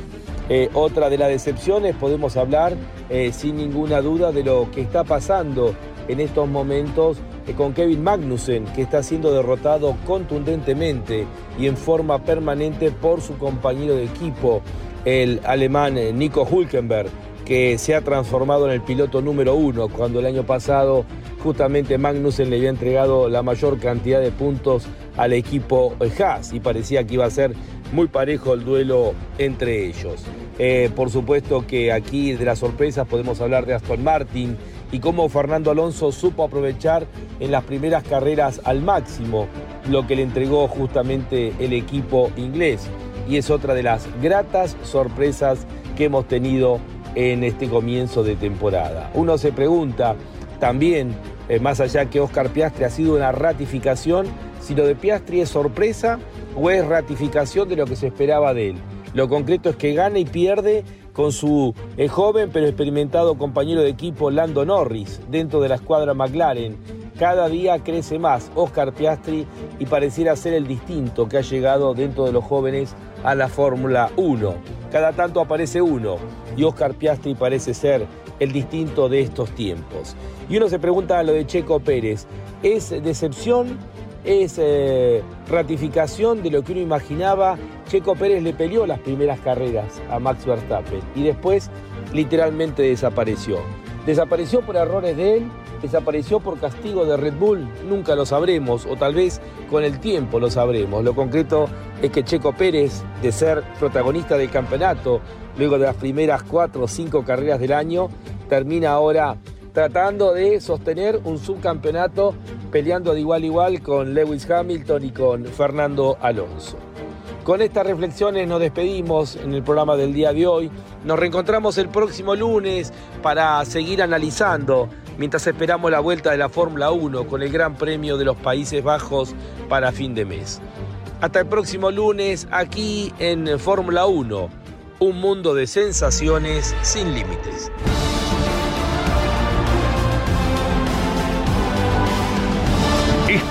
Eh, otra de las decepciones, podemos hablar eh, sin ninguna duda de lo que está pasando en estos momentos con Kevin Magnussen, que está siendo derrotado contundentemente y en forma permanente por su compañero de equipo, el alemán eh, Nico Hulkenberg, que se ha transformado en el piloto número uno, cuando el año pasado justamente Magnussen le había entregado la mayor cantidad de puntos al equipo Haas y parecía que iba a ser muy parejo el duelo entre ellos. Eh, por supuesto que aquí de las sorpresas podemos hablar de Aston Martin, y cómo Fernando Alonso supo aprovechar en las primeras carreras al máximo lo que le entregó justamente el equipo inglés. Y es otra de las gratas sorpresas que hemos tenido en este comienzo de temporada. Uno se pregunta también, eh, más allá que Oscar Piastri ha sido una ratificación, si lo de Piastri es sorpresa o es ratificación de lo que se esperaba de él. Lo concreto es que gana y pierde con su eh, joven pero experimentado compañero de equipo Lando Norris dentro de la escuadra McLaren. Cada día crece más Oscar Piastri y pareciera ser el distinto que ha llegado dentro de los jóvenes a la Fórmula 1. Cada tanto aparece uno y Oscar Piastri parece ser el distinto de estos tiempos. Y uno se pregunta lo de Checo Pérez, ¿es decepción? ¿Es eh, ratificación de lo que uno imaginaba? Checo Pérez le peleó las primeras carreras a Max Verstappen y después literalmente desapareció. Desapareció por errores de él, desapareció por castigo de Red Bull, nunca lo sabremos, o tal vez con el tiempo lo sabremos. Lo concreto es que Checo Pérez, de ser protagonista del campeonato, luego de las primeras cuatro o cinco carreras del año, termina ahora tratando de sostener un subcampeonato peleando de igual a igual con Lewis Hamilton y con Fernando Alonso. Con estas reflexiones nos despedimos en el programa del día de hoy. Nos reencontramos el próximo lunes para seguir analizando mientras esperamos la vuelta de la Fórmula 1 con el Gran Premio de los Países Bajos para fin de mes. Hasta el próximo lunes aquí en Fórmula 1, un mundo de sensaciones sin límites.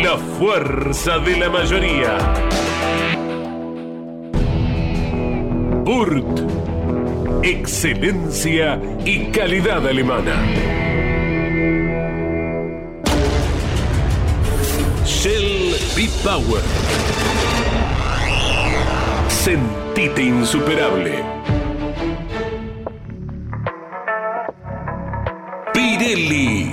la fuerza de la mayoría. Burt. Excelencia y calidad alemana. Shell B-Power. Sentite insuperable. Pirelli